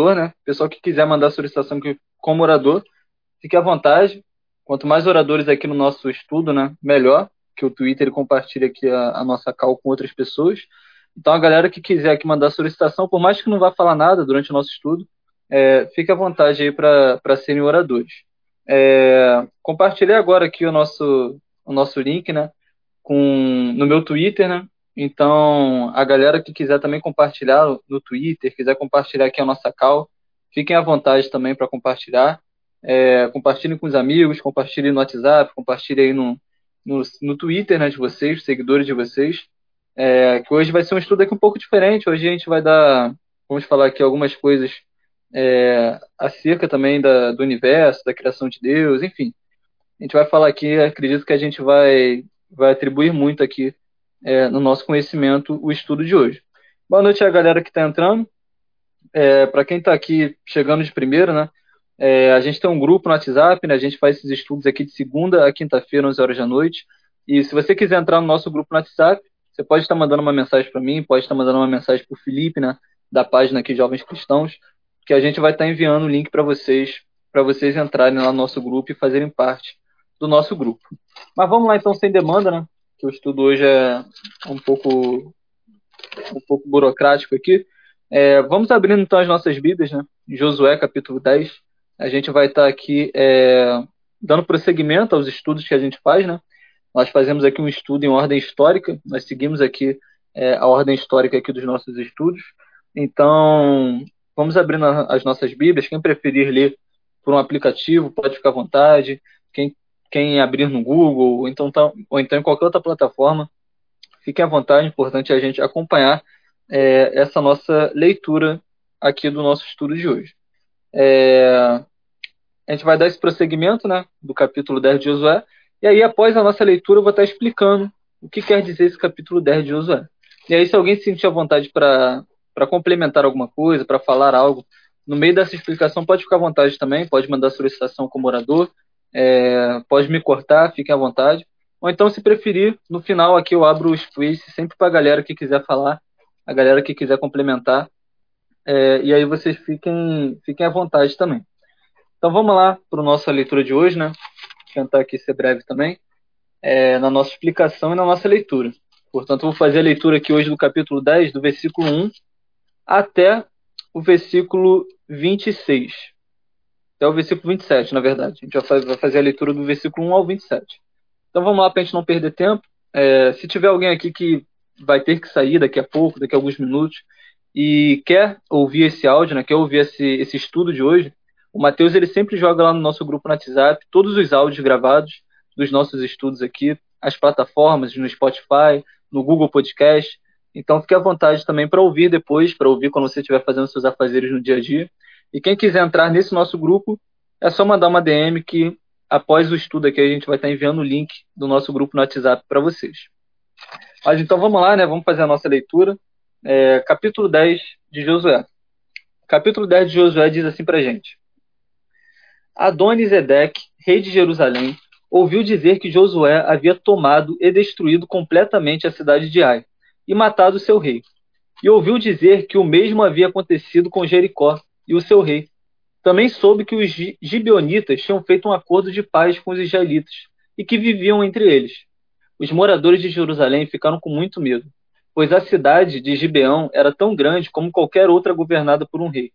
orador, né? Pessoal que quiser mandar solicitação como orador, fique à vontade. Quanto mais oradores aqui no nosso estudo, né, melhor, que o Twitter compartilha aqui a, a nossa call com outras pessoas. Então, a galera que quiser aqui mandar solicitação, por mais que não vá falar nada durante o nosso estudo, é, fique à vontade aí para serem oradores. É, compartilhei agora aqui o nosso, o nosso link, né, com, no meu Twitter, né, então, a galera que quiser também compartilhar no Twitter, quiser compartilhar aqui a nossa call, fiquem à vontade também para compartilhar. É, compartilhem com os amigos, compartilhem no WhatsApp, compartilhem aí no, no, no Twitter né, de vocês, seguidores de vocês. É, que hoje vai ser um estudo aqui um pouco diferente. Hoje a gente vai dar, vamos falar aqui algumas coisas é, acerca também da, do universo, da criação de Deus, enfim. A gente vai falar aqui, acredito que a gente vai, vai atribuir muito aqui é, no nosso conhecimento o estudo de hoje. Boa noite a galera que está entrando. É, Para quem está aqui chegando de primeiro, né? É, a gente tem um grupo no WhatsApp, né? A gente faz esses estudos aqui de segunda a quinta-feira, 11 horas da noite. E se você quiser entrar no nosso grupo no WhatsApp, você pode estar mandando uma mensagem para mim, pode estar mandando uma mensagem para o Felipe, né? Da página aqui Jovens Cristãos, que a gente vai estar enviando o link para vocês, para vocês entrarem lá no nosso grupo e fazerem parte do nosso grupo. Mas vamos lá então sem demanda, né? Que o estudo hoje é um pouco um pouco burocrático aqui. É, vamos abrindo então as nossas Bíblias, né? Josué capítulo 10 a gente vai estar aqui é, dando prosseguimento aos estudos que a gente faz, né? Nós fazemos aqui um estudo em ordem histórica, nós seguimos aqui é, a ordem histórica aqui dos nossos estudos. Então, vamos abrindo as nossas Bíblias. Quem preferir ler por um aplicativo, pode ficar à vontade. Quem, quem abrir no Google, ou então, tá, ou então em qualquer outra plataforma, fiquem à vontade. É importante a gente acompanhar é, essa nossa leitura aqui do nosso estudo de hoje. É, a gente vai dar esse prosseguimento né, do capítulo 10 de Josué, e aí após a nossa leitura eu vou estar explicando o que quer dizer esse capítulo 10 de Josué. E aí se alguém se sentir à vontade para complementar alguma coisa, para falar algo, no meio dessa explicação pode ficar à vontade também, pode mandar solicitação como orador, é, pode me cortar, fiquem à vontade. Ou então, se preferir, no final aqui eu abro o space sempre para a galera que quiser falar, a galera que quiser complementar. É, e aí vocês fiquem, fiquem à vontade também. Então vamos lá para a nossa leitura de hoje, né? Vou tentar aqui ser breve também, é, na nossa explicação e na nossa leitura. Portanto, vou fazer a leitura aqui hoje do capítulo 10, do versículo 1 até o versículo 26. Até o versículo 27, na verdade. A gente vai fazer a leitura do versículo 1 ao 27. Então vamos lá para a gente não perder tempo. É, se tiver alguém aqui que vai ter que sair daqui a pouco, daqui a alguns minutos, e quer ouvir esse áudio, né, quer ouvir esse, esse estudo de hoje, o Matheus ele sempre joga lá no nosso grupo no WhatsApp todos os áudios gravados dos nossos estudos aqui, as plataformas no Spotify, no Google Podcast. Então fique à vontade também para ouvir depois, para ouvir quando você estiver fazendo seus afazeres no dia a dia. E quem quiser entrar nesse nosso grupo, é só mandar uma DM que após o estudo aqui a gente vai estar enviando o link do nosso grupo no WhatsApp para vocês. Mas então vamos lá, né? Vamos fazer a nossa leitura. É, capítulo 10 de Josué. Capítulo 10 de Josué diz assim para gente: Adonisedeque, rei de Jerusalém, ouviu dizer que Josué havia tomado e destruído completamente a cidade de Ai e matado seu rei. E ouviu dizer que o mesmo havia acontecido com Jericó e o seu rei. Também soube que os gibeonitas tinham feito um acordo de paz com os israelitas e que viviam entre eles. Os moradores de Jerusalém ficaram com muito medo, pois a cidade de Gibeão era tão grande como qualquer outra governada por um rei.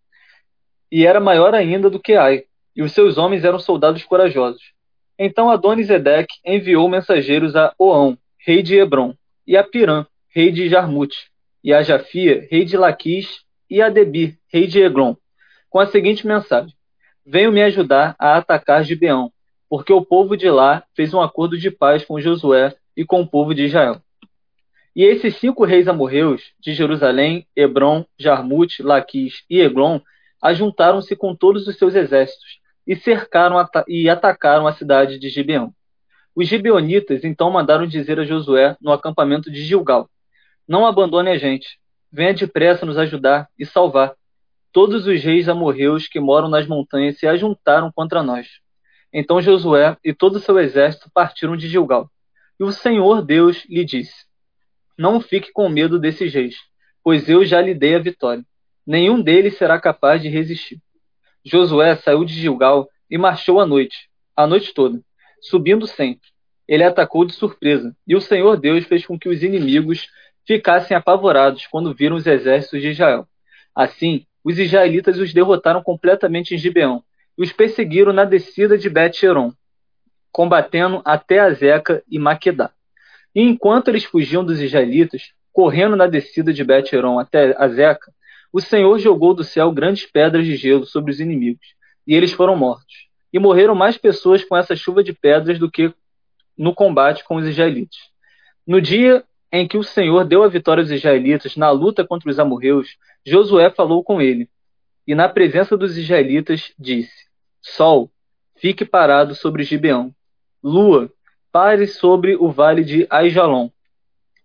E era maior ainda do que Ai, e os seus homens eram soldados corajosos. Então Adonisedeque enviou mensageiros a Oão, rei de Hebron, e a Pirã, rei de Jarmute, e a Jafia, rei de Laquis, e a Debir, rei de Eglon, com a seguinte mensagem: Venham me ajudar a atacar Gibeão, porque o povo de lá fez um acordo de paz com Josué e com o povo de Israel. E esses cinco reis amorreus, de Jerusalém, Hebron, Jarmute, Laquis e Eglon, ajuntaram-se com todos os seus exércitos e cercaram e atacaram a cidade de Gibeão. Os gibeonitas então mandaram dizer a Josué no acampamento de Gilgal: Não abandone a gente, venha depressa nos ajudar e salvar. Todos os reis amorreus que moram nas montanhas se ajuntaram contra nós. Então Josué e todo o seu exército partiram de Gilgal. E o Senhor Deus lhe disse: Não fique com medo desses reis, pois eu já lhe dei a vitória. nenhum deles será capaz de resistir. Josué saiu de Gilgal e marchou à noite, a noite toda, subindo sempre. Ele atacou de surpresa, e o Senhor Deus fez com que os inimigos ficassem apavorados quando viram os exércitos de Israel. Assim, os israelitas os derrotaram completamente em Gibeão e os perseguiram na descida de Bet-Heron, combatendo até Azeca e Maquedá. E enquanto eles fugiam dos israelitas, correndo na descida de Bet-Heron até Azeca, o Senhor jogou do céu grandes pedras de gelo sobre os inimigos, e eles foram mortos. E morreram mais pessoas com essa chuva de pedras do que no combate com os israelitas. No dia em que o Senhor deu a vitória aos israelitas na luta contra os amorreus, Josué falou com ele, e na presença dos israelitas disse: Sol, fique parado sobre Gibeão. Lua, pare sobre o vale de Aijalon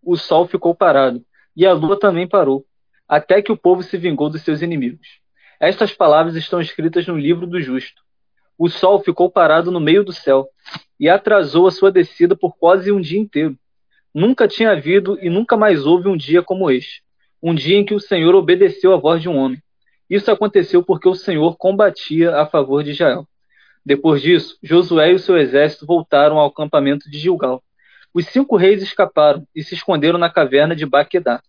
o sol ficou parado, e a lua também parou, até que o povo se vingou dos seus inimigos. Estas palavras estão escritas no livro do justo. O sol ficou parado no meio do céu, e atrasou a sua descida por quase um dia inteiro. Nunca tinha havido e nunca mais houve um dia como este, um dia em que o Senhor obedeceu à voz de um homem. Isso aconteceu porque o Senhor combatia a favor de Israel. Depois disso, Josué e o seu exército voltaram ao acampamento de Gilgal. Os cinco reis escaparam e se esconderam na caverna de Baquedá,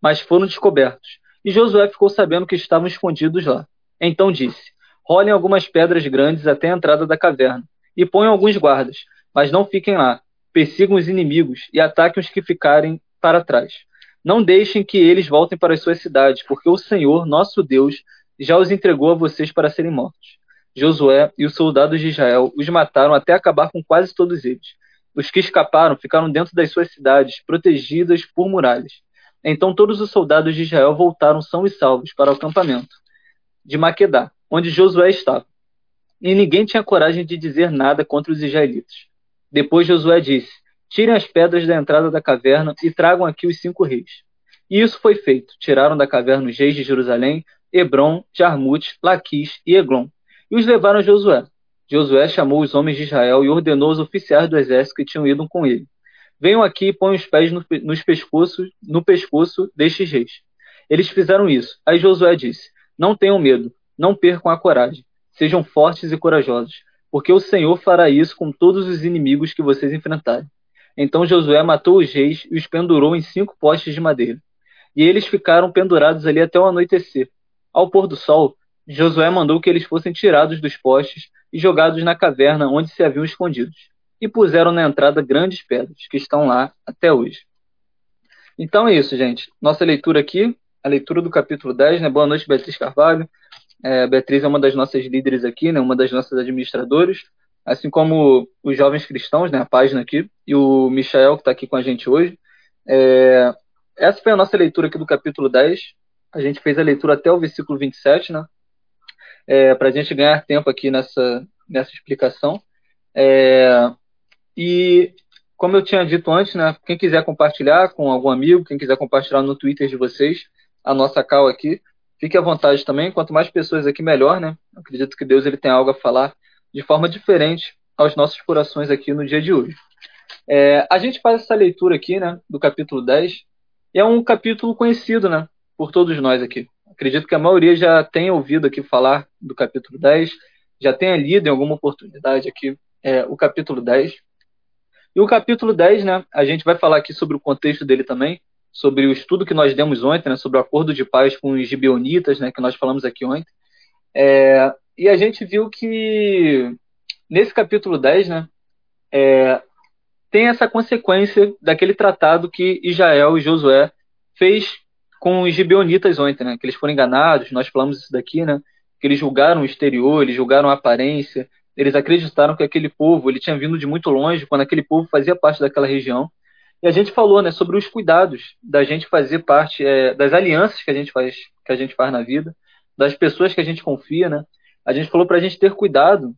mas foram descobertos. E Josué ficou sabendo que estavam escondidos lá. Então disse: Rolem algumas pedras grandes até a entrada da caverna, e ponham alguns guardas, mas não fiquem lá. Persigam os inimigos e ataquem os que ficarem para trás. Não deixem que eles voltem para as suas cidades, porque o Senhor, nosso Deus, já os entregou a vocês para serem mortos. Josué e os soldados de Israel os mataram até acabar com quase todos eles. Os que escaparam ficaram dentro das suas cidades, protegidas por muralhas. Então todos os soldados de Israel voltaram são e salvos para o acampamento de Maquedá, onde Josué estava. E ninguém tinha coragem de dizer nada contra os israelitas. Depois Josué disse: Tirem as pedras da entrada da caverna e tragam aqui os cinco reis. E isso foi feito. Tiraram da caverna os reis de Jerusalém, Hebron, Jarmute, Laquis e Eglon, e os levaram a Josué. Josué chamou os homens de Israel e ordenou aos oficiais do exército que tinham ido com ele: Venham aqui e ponham os pés no, nos pescoços, no pescoço destes reis. Eles fizeram isso. Aí Josué disse: Não tenham medo, não percam a coragem. Sejam fortes e corajosos, porque o Senhor fará isso com todos os inimigos que vocês enfrentarem. Então Josué matou os reis e os pendurou em cinco postes de madeira. E eles ficaram pendurados ali até o anoitecer. Ao pôr do sol, Josué mandou que eles fossem tirados dos postes e jogados na caverna onde se haviam escondidos, e puseram na entrada grandes pedras, que estão lá até hoje. Então é isso, gente. Nossa leitura aqui, a leitura do capítulo 10, né? Boa noite, Beatriz Carvalho. É, Beatriz é uma das nossas líderes aqui, né? Uma das nossas administradoras, assim como os jovens cristãos, né? A página aqui, e o Michael, que está aqui com a gente hoje. É, essa foi a nossa leitura aqui do capítulo 10. A gente fez a leitura até o versículo 27, né? é, para a gente ganhar tempo aqui nessa, nessa explicação. É, e como eu tinha dito antes, né, quem quiser compartilhar com algum amigo, quem quiser compartilhar no Twitter de vocês, a nossa cal aqui, fique à vontade também. Quanto mais pessoas aqui, melhor, né? Acredito que Deus ele tem algo a falar de forma diferente aos nossos corações aqui no dia de hoje. É, a gente faz essa leitura aqui, né, do capítulo 10, e é um capítulo conhecido, né, por todos nós aqui. Acredito que a maioria já tenha ouvido aqui falar do capítulo 10, já tenha lido em alguma oportunidade aqui é, o capítulo 10. E o capítulo 10, né, a gente vai falar aqui sobre o contexto dele também, sobre o estudo que nós demos ontem, né, sobre o acordo de paz com os gibeonitas, né, que nós falamos aqui ontem. É, e a gente viu que nesse capítulo 10, né, é, tem essa consequência daquele tratado que Israel e Josué fez com os gibeonitas ontem, né? Que eles foram enganados, nós falamos isso daqui, né? Que eles julgaram o exterior, eles julgaram a aparência, eles acreditaram que aquele povo ele tinha vindo de muito longe, quando aquele povo fazia parte daquela região. E a gente falou, né, sobre os cuidados da gente fazer parte é, das alianças que a gente faz, que a gente faz na vida, das pessoas que a gente confia, né? A gente falou para a gente ter cuidado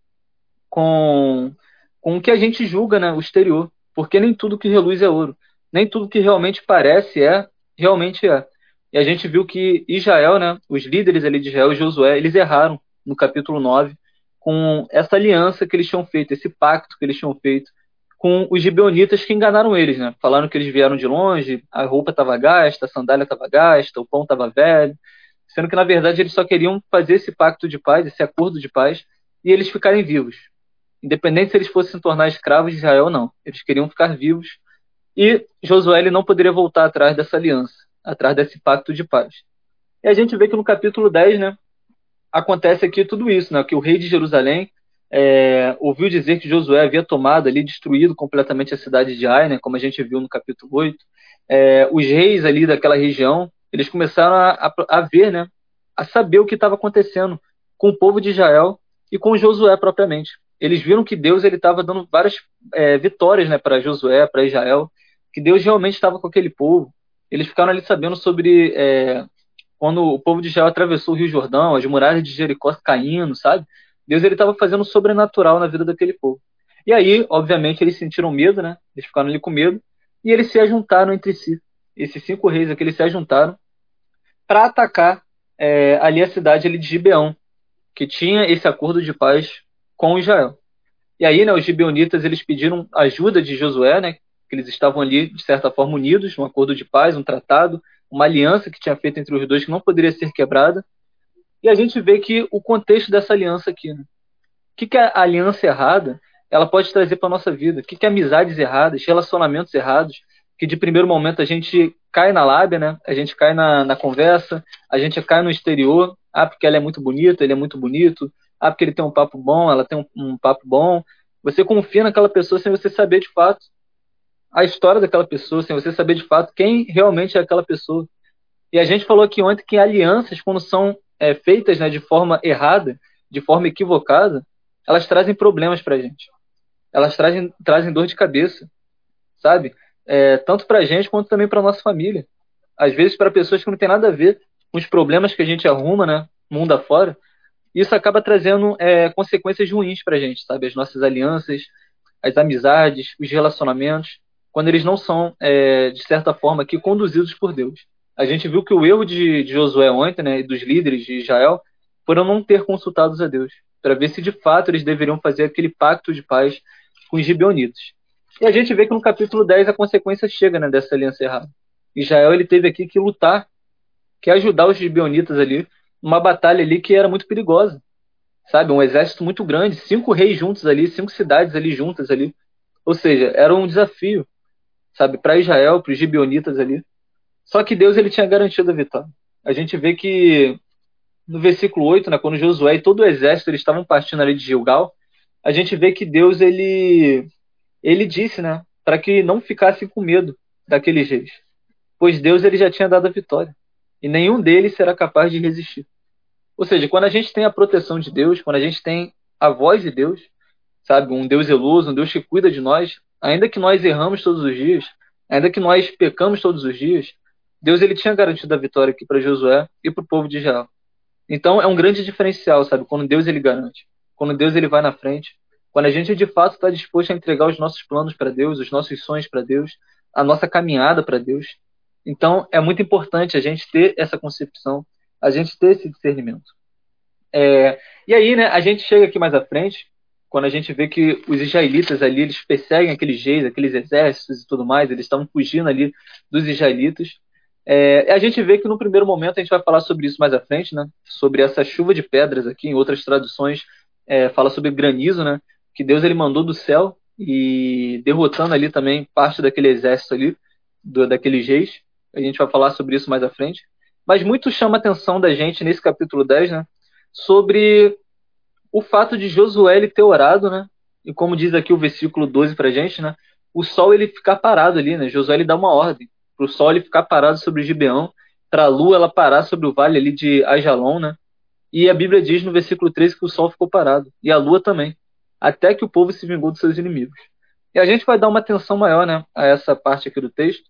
com com o que a gente julga, né, o exterior, porque nem tudo que reluz é ouro, nem tudo que realmente parece é realmente é. E a gente viu que Israel, né, os líderes ali de Israel, Josué, eles erraram no capítulo 9 com essa aliança que eles tinham feito, esse pacto que eles tinham feito com os gibeonitas que enganaram eles, né? Falaram que eles vieram de longe, a roupa estava gasta, a sandália estava gasta, o pão estava velho. sendo que na verdade eles só queriam fazer esse pacto de paz, esse acordo de paz, e eles ficarem vivos. Independente se eles fossem se tornar escravos de Israel ou não, eles queriam ficar vivos. E Josué não poderia voltar atrás dessa aliança, atrás desse pacto de paz. E a gente vê que no capítulo 10, né, acontece aqui tudo isso, né, que o rei de Jerusalém é, ouviu dizer que Josué havia tomado ali, destruído completamente a cidade de Ai, né, como a gente viu no capítulo 8. É, os reis ali daquela região, eles começaram a, a, a ver, né, a saber o que estava acontecendo com o povo de Israel e com Josué propriamente. Eles viram que Deus ele estava dando várias é, vitórias né, para Josué, para Israel, que Deus realmente estava com aquele povo. Eles ficaram ali sabendo sobre é, quando o povo de Israel atravessou o Rio Jordão, as muralhas de Jericó caindo, sabe? Deus ele estava fazendo sobrenatural na vida daquele povo. E aí, obviamente, eles sentiram medo, né? Eles ficaram ali com medo e eles se ajuntaram entre si. Esses cinco reis aqui eles se ajuntaram para atacar é, ali a cidade ali de Gibeão, que tinha esse acordo de paz com Israel. E aí, né, os gibeonitas eles pediram ajuda de Josué, né? Que eles estavam ali de certa forma unidos, um acordo de paz, um tratado, uma aliança que tinha feito entre os dois que não poderia ser quebrada. E a gente vê que o contexto dessa aliança aqui, né? O que, que a aliança errada ela pode trazer para nossa vida? O que, que amizades erradas, relacionamentos errados, que de primeiro momento a gente cai na lábia, né? A gente cai na, na conversa, a gente cai no exterior. Ah, porque ela é muito bonita, ele é muito bonito. Ah, porque ele tem um papo bom, ela tem um, um papo bom. Você confia naquela pessoa sem você saber de fato a história daquela pessoa, sem você saber de fato quem realmente é aquela pessoa. E a gente falou aqui ontem que alianças, quando são é, feitas né, de forma errada, de forma equivocada, elas trazem problemas para a gente. Elas trazem, trazem dor de cabeça, sabe? É, tanto para a gente quanto também para nossa família. Às vezes para pessoas que não tem nada a ver com os problemas que a gente arruma, né, mundo afora. Isso acaba trazendo é, consequências ruins para a gente, sabe? As nossas alianças, as amizades, os relacionamentos, quando eles não são, é, de certa forma, aqui conduzidos por Deus. A gente viu que o erro de, de Josué ontem, né, e dos líderes de Israel, foram não ter consultados a Deus, para ver se de fato eles deveriam fazer aquele pacto de paz com os gibeonitas. E a gente vê que no capítulo 10 a consequência chega né, dessa aliança errada. Israel ele teve aqui que lutar, que ajudar os gibeonitas ali, numa batalha ali que era muito perigosa. Sabe, um exército muito grande, cinco reis juntos ali, cinco cidades ali juntas ali. Ou seja, era um desafio, sabe, para Israel, para os gibeonitas ali. Só que Deus ele tinha garantido a vitória. A gente vê que no versículo 8, né, quando Josué e todo o exército eles estavam partindo ali de Gilgal, a gente vê que Deus ele ele disse, né, para que não ficassem com medo daqueles reis, pois Deus ele já tinha dado a vitória e nenhum deles será capaz de resistir. Ou seja, quando a gente tem a proteção de Deus, quando a gente tem a voz de Deus, sabe, um Deus zeloso, um Deus que cuida de nós, ainda que nós erramos todos os dias, ainda que nós pecamos todos os dias, Deus ele tinha garantido a vitória aqui para Josué e para o povo de Israel. Então é um grande diferencial, sabe? Quando Deus ele garante, quando Deus ele vai na frente, quando a gente de fato está disposto a entregar os nossos planos para Deus, os nossos sonhos para Deus, a nossa caminhada para Deus. Então é muito importante a gente ter essa concepção, a gente ter esse discernimento. É, e aí, né? A gente chega aqui mais à frente, quando a gente vê que os israelitas ali eles perseguem aqueles reis, aqueles exércitos e tudo mais, eles estavam fugindo ali dos israelitas. É, a gente vê que no primeiro momento a gente vai falar sobre isso mais à frente, né? Sobre essa chuva de pedras aqui, em outras traduções é, fala sobre granizo, né? Que Deus ele mandou do céu e derrotando ali também parte daquele exército ali, do, daqueles reis. A gente vai falar sobre isso mais à frente. Mas muito chama a atenção da gente nesse capítulo 10, né? Sobre o fato de Josué ele ter orado, né? E como diz aqui o versículo 12 pra gente, né? O sol ele ficar parado ali, né? Josué ele dá uma ordem o sol ele ficar parado sobre o Gibeão, para a lua ela parar sobre o vale ali de Ajalon, né? E a Bíblia diz no versículo 13 que o sol ficou parado, e a lua também, até que o povo se vingou dos seus inimigos. E a gente vai dar uma atenção maior né, a essa parte aqui do texto.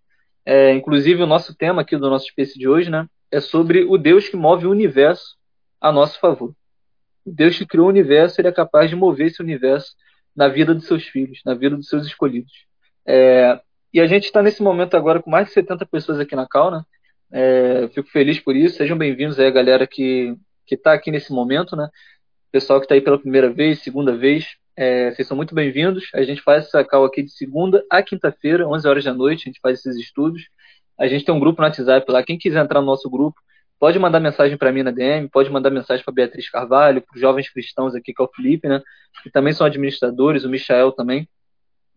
É, inclusive, o nosso tema aqui do nosso espécie de hoje né, é sobre o Deus que move o universo a nosso favor. O Deus que criou o universo, ele é capaz de mover esse universo na vida dos seus filhos, na vida dos seus escolhidos. É, e a gente está nesse momento agora com mais de 70 pessoas aqui na Cal, né? É, fico feliz por isso. Sejam bem-vindos aí, a galera que está aqui nesse momento, né? Pessoal que está aí pela primeira vez, segunda vez, é, vocês são muito bem-vindos. A gente faz essa cal aqui de segunda a quinta-feira, 11 horas da noite, a gente faz esses estudos. A gente tem um grupo no WhatsApp lá. Quem quiser entrar no nosso grupo, pode mandar mensagem para mim na DM, pode mandar mensagem para Beatriz Carvalho, para os jovens cristãos aqui, que é o Felipe, né? Que também são administradores, o Michael também.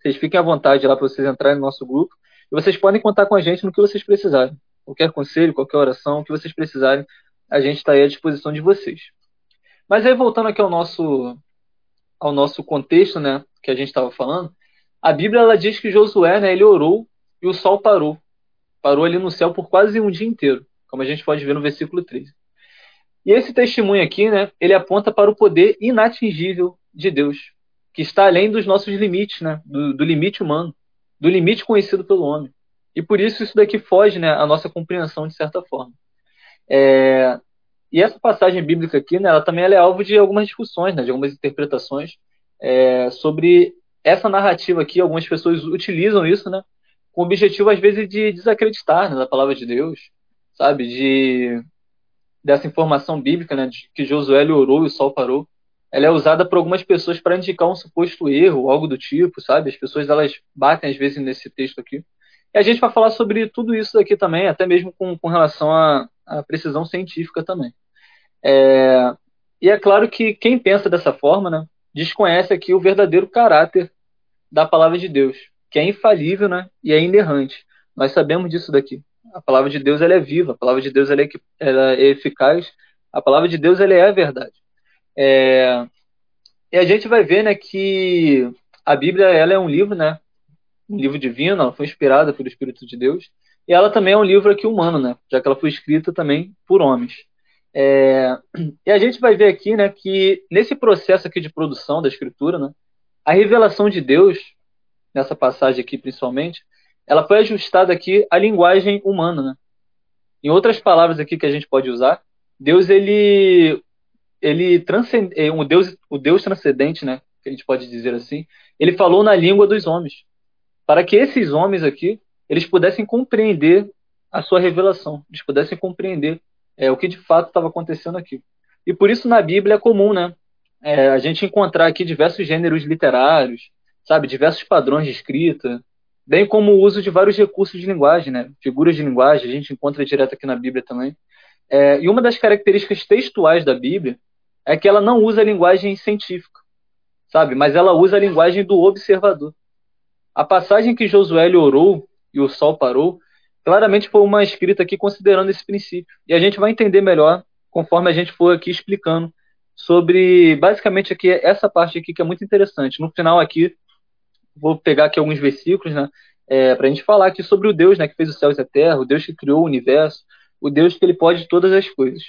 Vocês fiquem à vontade lá para vocês entrarem no nosso grupo. E vocês podem contar com a gente no que vocês precisarem. Qualquer conselho, qualquer oração, o que vocês precisarem, a gente está aí à disposição de vocês. Mas aí, voltando aqui ao nosso, ao nosso contexto, né? Que a gente estava falando, a Bíblia ela diz que Josué, né? Ele orou e o sol parou. Parou ali no céu por quase um dia inteiro como a gente pode ver no versículo 13. E esse testemunho aqui, né, ele aponta para o poder inatingível de Deus, que está além dos nossos limites, né, do, do limite humano, do limite conhecido pelo homem. E por isso isso daqui foge, né, à nossa compreensão de certa forma. É... E essa passagem bíblica aqui, né, ela também ela é alvo de algumas discussões, né, de algumas interpretações é, sobre essa narrativa aqui. Algumas pessoas utilizam isso, né, com o objetivo às vezes de desacreditar né, da palavra de Deus, sabe, de dessa informação bíblica, né, de que Josué orou e o sol parou, ela é usada por algumas pessoas para indicar um suposto erro, algo do tipo, sabe? As pessoas elas batem às vezes nesse texto aqui. E a gente vai falar sobre tudo isso aqui também, até mesmo com, com relação à, à precisão científica também. É, e é claro que quem pensa dessa forma, né, desconhece aqui o verdadeiro caráter da palavra de Deus, que é infalível, né, e é inerrante. Nós sabemos disso daqui. A palavra de Deus ela é viva, a palavra de Deus ela é, ela é eficaz, a palavra de Deus ela é a verdade. É, e a gente vai ver né, que a Bíblia ela é um livro, né, um livro divino, ela foi inspirada pelo Espírito de Deus, e ela também é um livro aqui humano, né, já que ela foi escrita também por homens. É, e a gente vai ver aqui né, que nesse processo aqui de produção da Escritura, né, a revelação de Deus, nessa passagem aqui principalmente, ela foi ajustada aqui à linguagem humana. Né? Em outras palavras aqui que a gente pode usar, Deus ele ele transcende, é, um Deus o Deus transcendente, né, que a gente pode dizer assim, ele falou na língua dos homens, para que esses homens aqui eles pudessem compreender a sua revelação, eles pudessem compreender é, o que de fato estava acontecendo aqui. E por isso na Bíblia é comum, né, é, a gente encontrar aqui diversos gêneros literários, sabe, diversos padrões de escrita, bem como o uso de vários recursos de linguagem, né? figuras de linguagem, a gente encontra direto aqui na Bíblia também. É, e uma das características textuais da Bíblia é que ela não usa a linguagem científica, sabe? Mas ela usa a linguagem do observador. A passagem que Josué orou e o sol parou, claramente foi uma escrita aqui considerando esse princípio. E a gente vai entender melhor conforme a gente for aqui explicando sobre basicamente aqui essa parte aqui que é muito interessante. No final aqui vou pegar aqui alguns versículos, né? É, para a gente falar aqui sobre o Deus, né, que fez os céus e a terra, o Deus que criou o universo, o Deus que ele pode todas as coisas.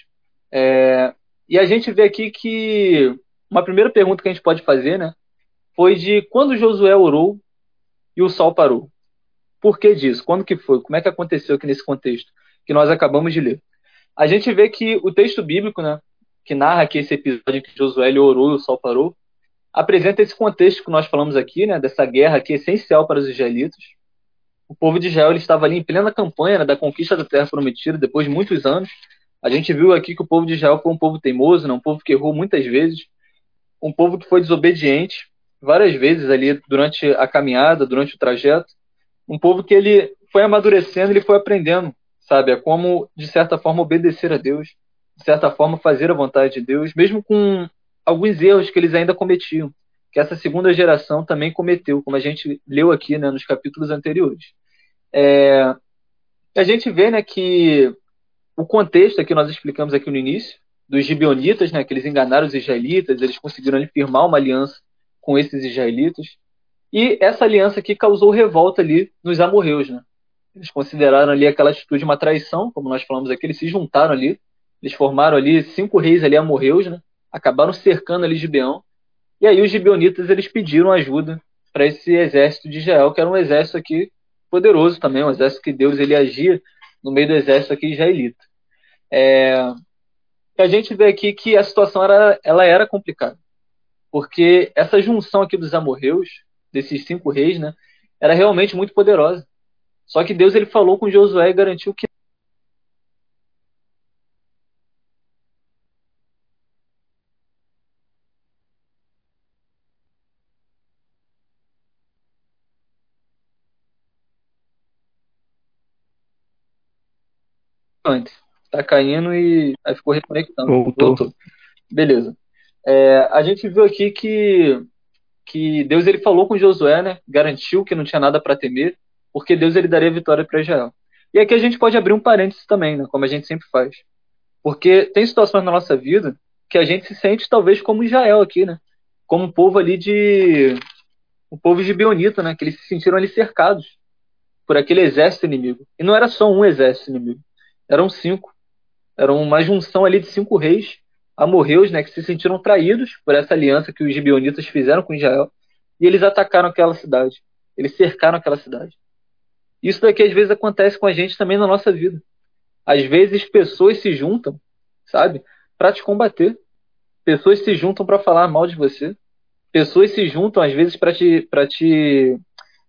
É, e a gente vê aqui que uma primeira pergunta que a gente pode fazer, né, foi de quando Josué orou e o sol parou. Por que disso? Quando que foi? Como é que aconteceu aqui nesse contexto que nós acabamos de ler? A gente vê que o texto bíblico, né, que narra aqui esse episódio em que Josué orou e o sol parou, apresenta esse contexto que nós falamos aqui, né, dessa guerra é essencial para os israelitas. O povo de Israel estava ali em plena campanha né, da conquista da terra prometida, depois de muitos anos. A gente viu aqui que o povo de Israel foi um povo teimoso, né, um povo que errou muitas vezes, um povo que foi desobediente várias vezes ali durante a caminhada, durante o trajeto, um povo que ele foi amadurecendo, ele foi aprendendo, sabe, a como de certa forma obedecer a Deus, de certa forma fazer a vontade de Deus, mesmo com alguns erros que eles ainda cometiam, que essa segunda geração também cometeu, como a gente leu aqui né, nos capítulos anteriores. É, a gente vê né, que o contexto que nós explicamos aqui no início, dos gibeonitas, né, que eles enganaram os israelitas, eles conseguiram ali, firmar uma aliança com esses israelitas, e essa aliança aqui causou revolta ali nos amorreus. Né? Eles consideraram ali aquela atitude uma traição, como nós falamos aqui, eles se juntaram ali, eles formaram ali cinco reis ali amorreus, né? acabaram cercando ali Gibeão. E aí os gibeonitas eles pediram ajuda para esse exército de Israel, que era um exército aqui poderoso também, um exército que Deus ele agia no meio do exército aqui israelita. É, a gente vê aqui que a situação era, ela era complicada, porque essa junção aqui dos amorreus, desses cinco reis, né, era realmente muito poderosa. Só que Deus ele falou com Josué e garantiu que antes. Tá caindo e aí ficou reconectando. Voltou. Voltou. Beleza. É, a gente viu aqui que, que Deus ele falou com Josué, né? Garantiu que não tinha nada para temer, porque Deus ele daria vitória para Israel. E aqui a gente pode abrir um parênteses também, né? Como a gente sempre faz. Porque tem situações na nossa vida que a gente se sente talvez como Israel aqui, né? Como um povo ali de. O povo de Bionita, né? Que eles se sentiram ali cercados por aquele exército inimigo. E não era só um exército inimigo, eram cinco. Era uma junção ali de cinco reis amorreus, né, que se sentiram traídos por essa aliança que os gibeonitas fizeram com Israel, e eles atacaram aquela cidade. Eles cercaram aquela cidade. Isso daqui às vezes acontece com a gente também na nossa vida. Às vezes pessoas se juntam, sabe, para te combater. Pessoas se juntam para falar mal de você. Pessoas se juntam às vezes para te, pra te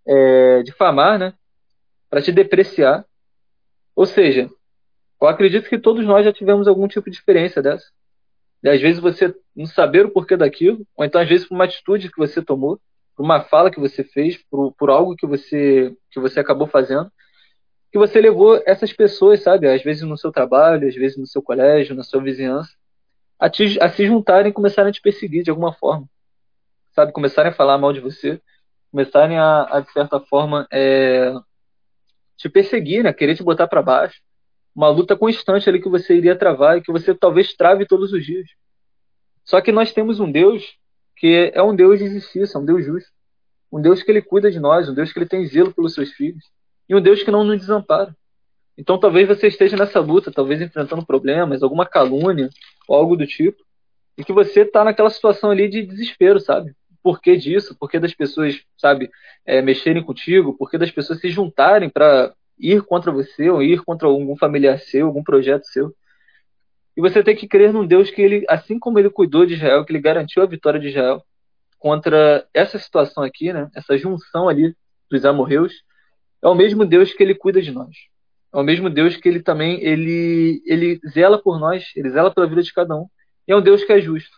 é, difamar, né? Para te depreciar. Ou seja, eu acredito que todos nós já tivemos algum tipo de experiência dessa. E às vezes você não saber o porquê daquilo, ou então às vezes por uma atitude que você tomou, por uma fala que você fez, por, por algo que você, que você acabou fazendo, que você levou essas pessoas, sabe, às vezes no seu trabalho, às vezes no seu colégio, na sua vizinhança, a, te, a se juntarem e começarem a te perseguir de alguma forma, sabe, começarem a falar mal de você, começarem a, a de certa forma, é, te perseguir, né, querer te botar para baixo, uma luta constante ali que você iria travar e que você talvez trave todos os dias. Só que nós temos um Deus que é um Deus de justiça, um Deus justo. Um Deus que ele cuida de nós, um Deus que ele tem zelo pelos seus filhos. E um Deus que não nos desampara. Então talvez você esteja nessa luta, talvez enfrentando problemas, alguma calúnia ou algo do tipo, e que você está naquela situação ali de desespero, sabe? Por que disso? Por que das pessoas, sabe, é, mexerem contigo? Por que das pessoas se juntarem para ir contra você ou ir contra algum familiar seu, algum projeto seu? E você tem que crer num Deus que ele, assim como ele cuidou de Israel, que ele garantiu a vitória de Israel contra essa situação aqui, né? Essa junção ali dos amorreus, é o mesmo Deus que ele cuida de nós. É o mesmo Deus que ele também ele ele zela por nós, ele zela pela vida de cada um. E é um Deus que é justo,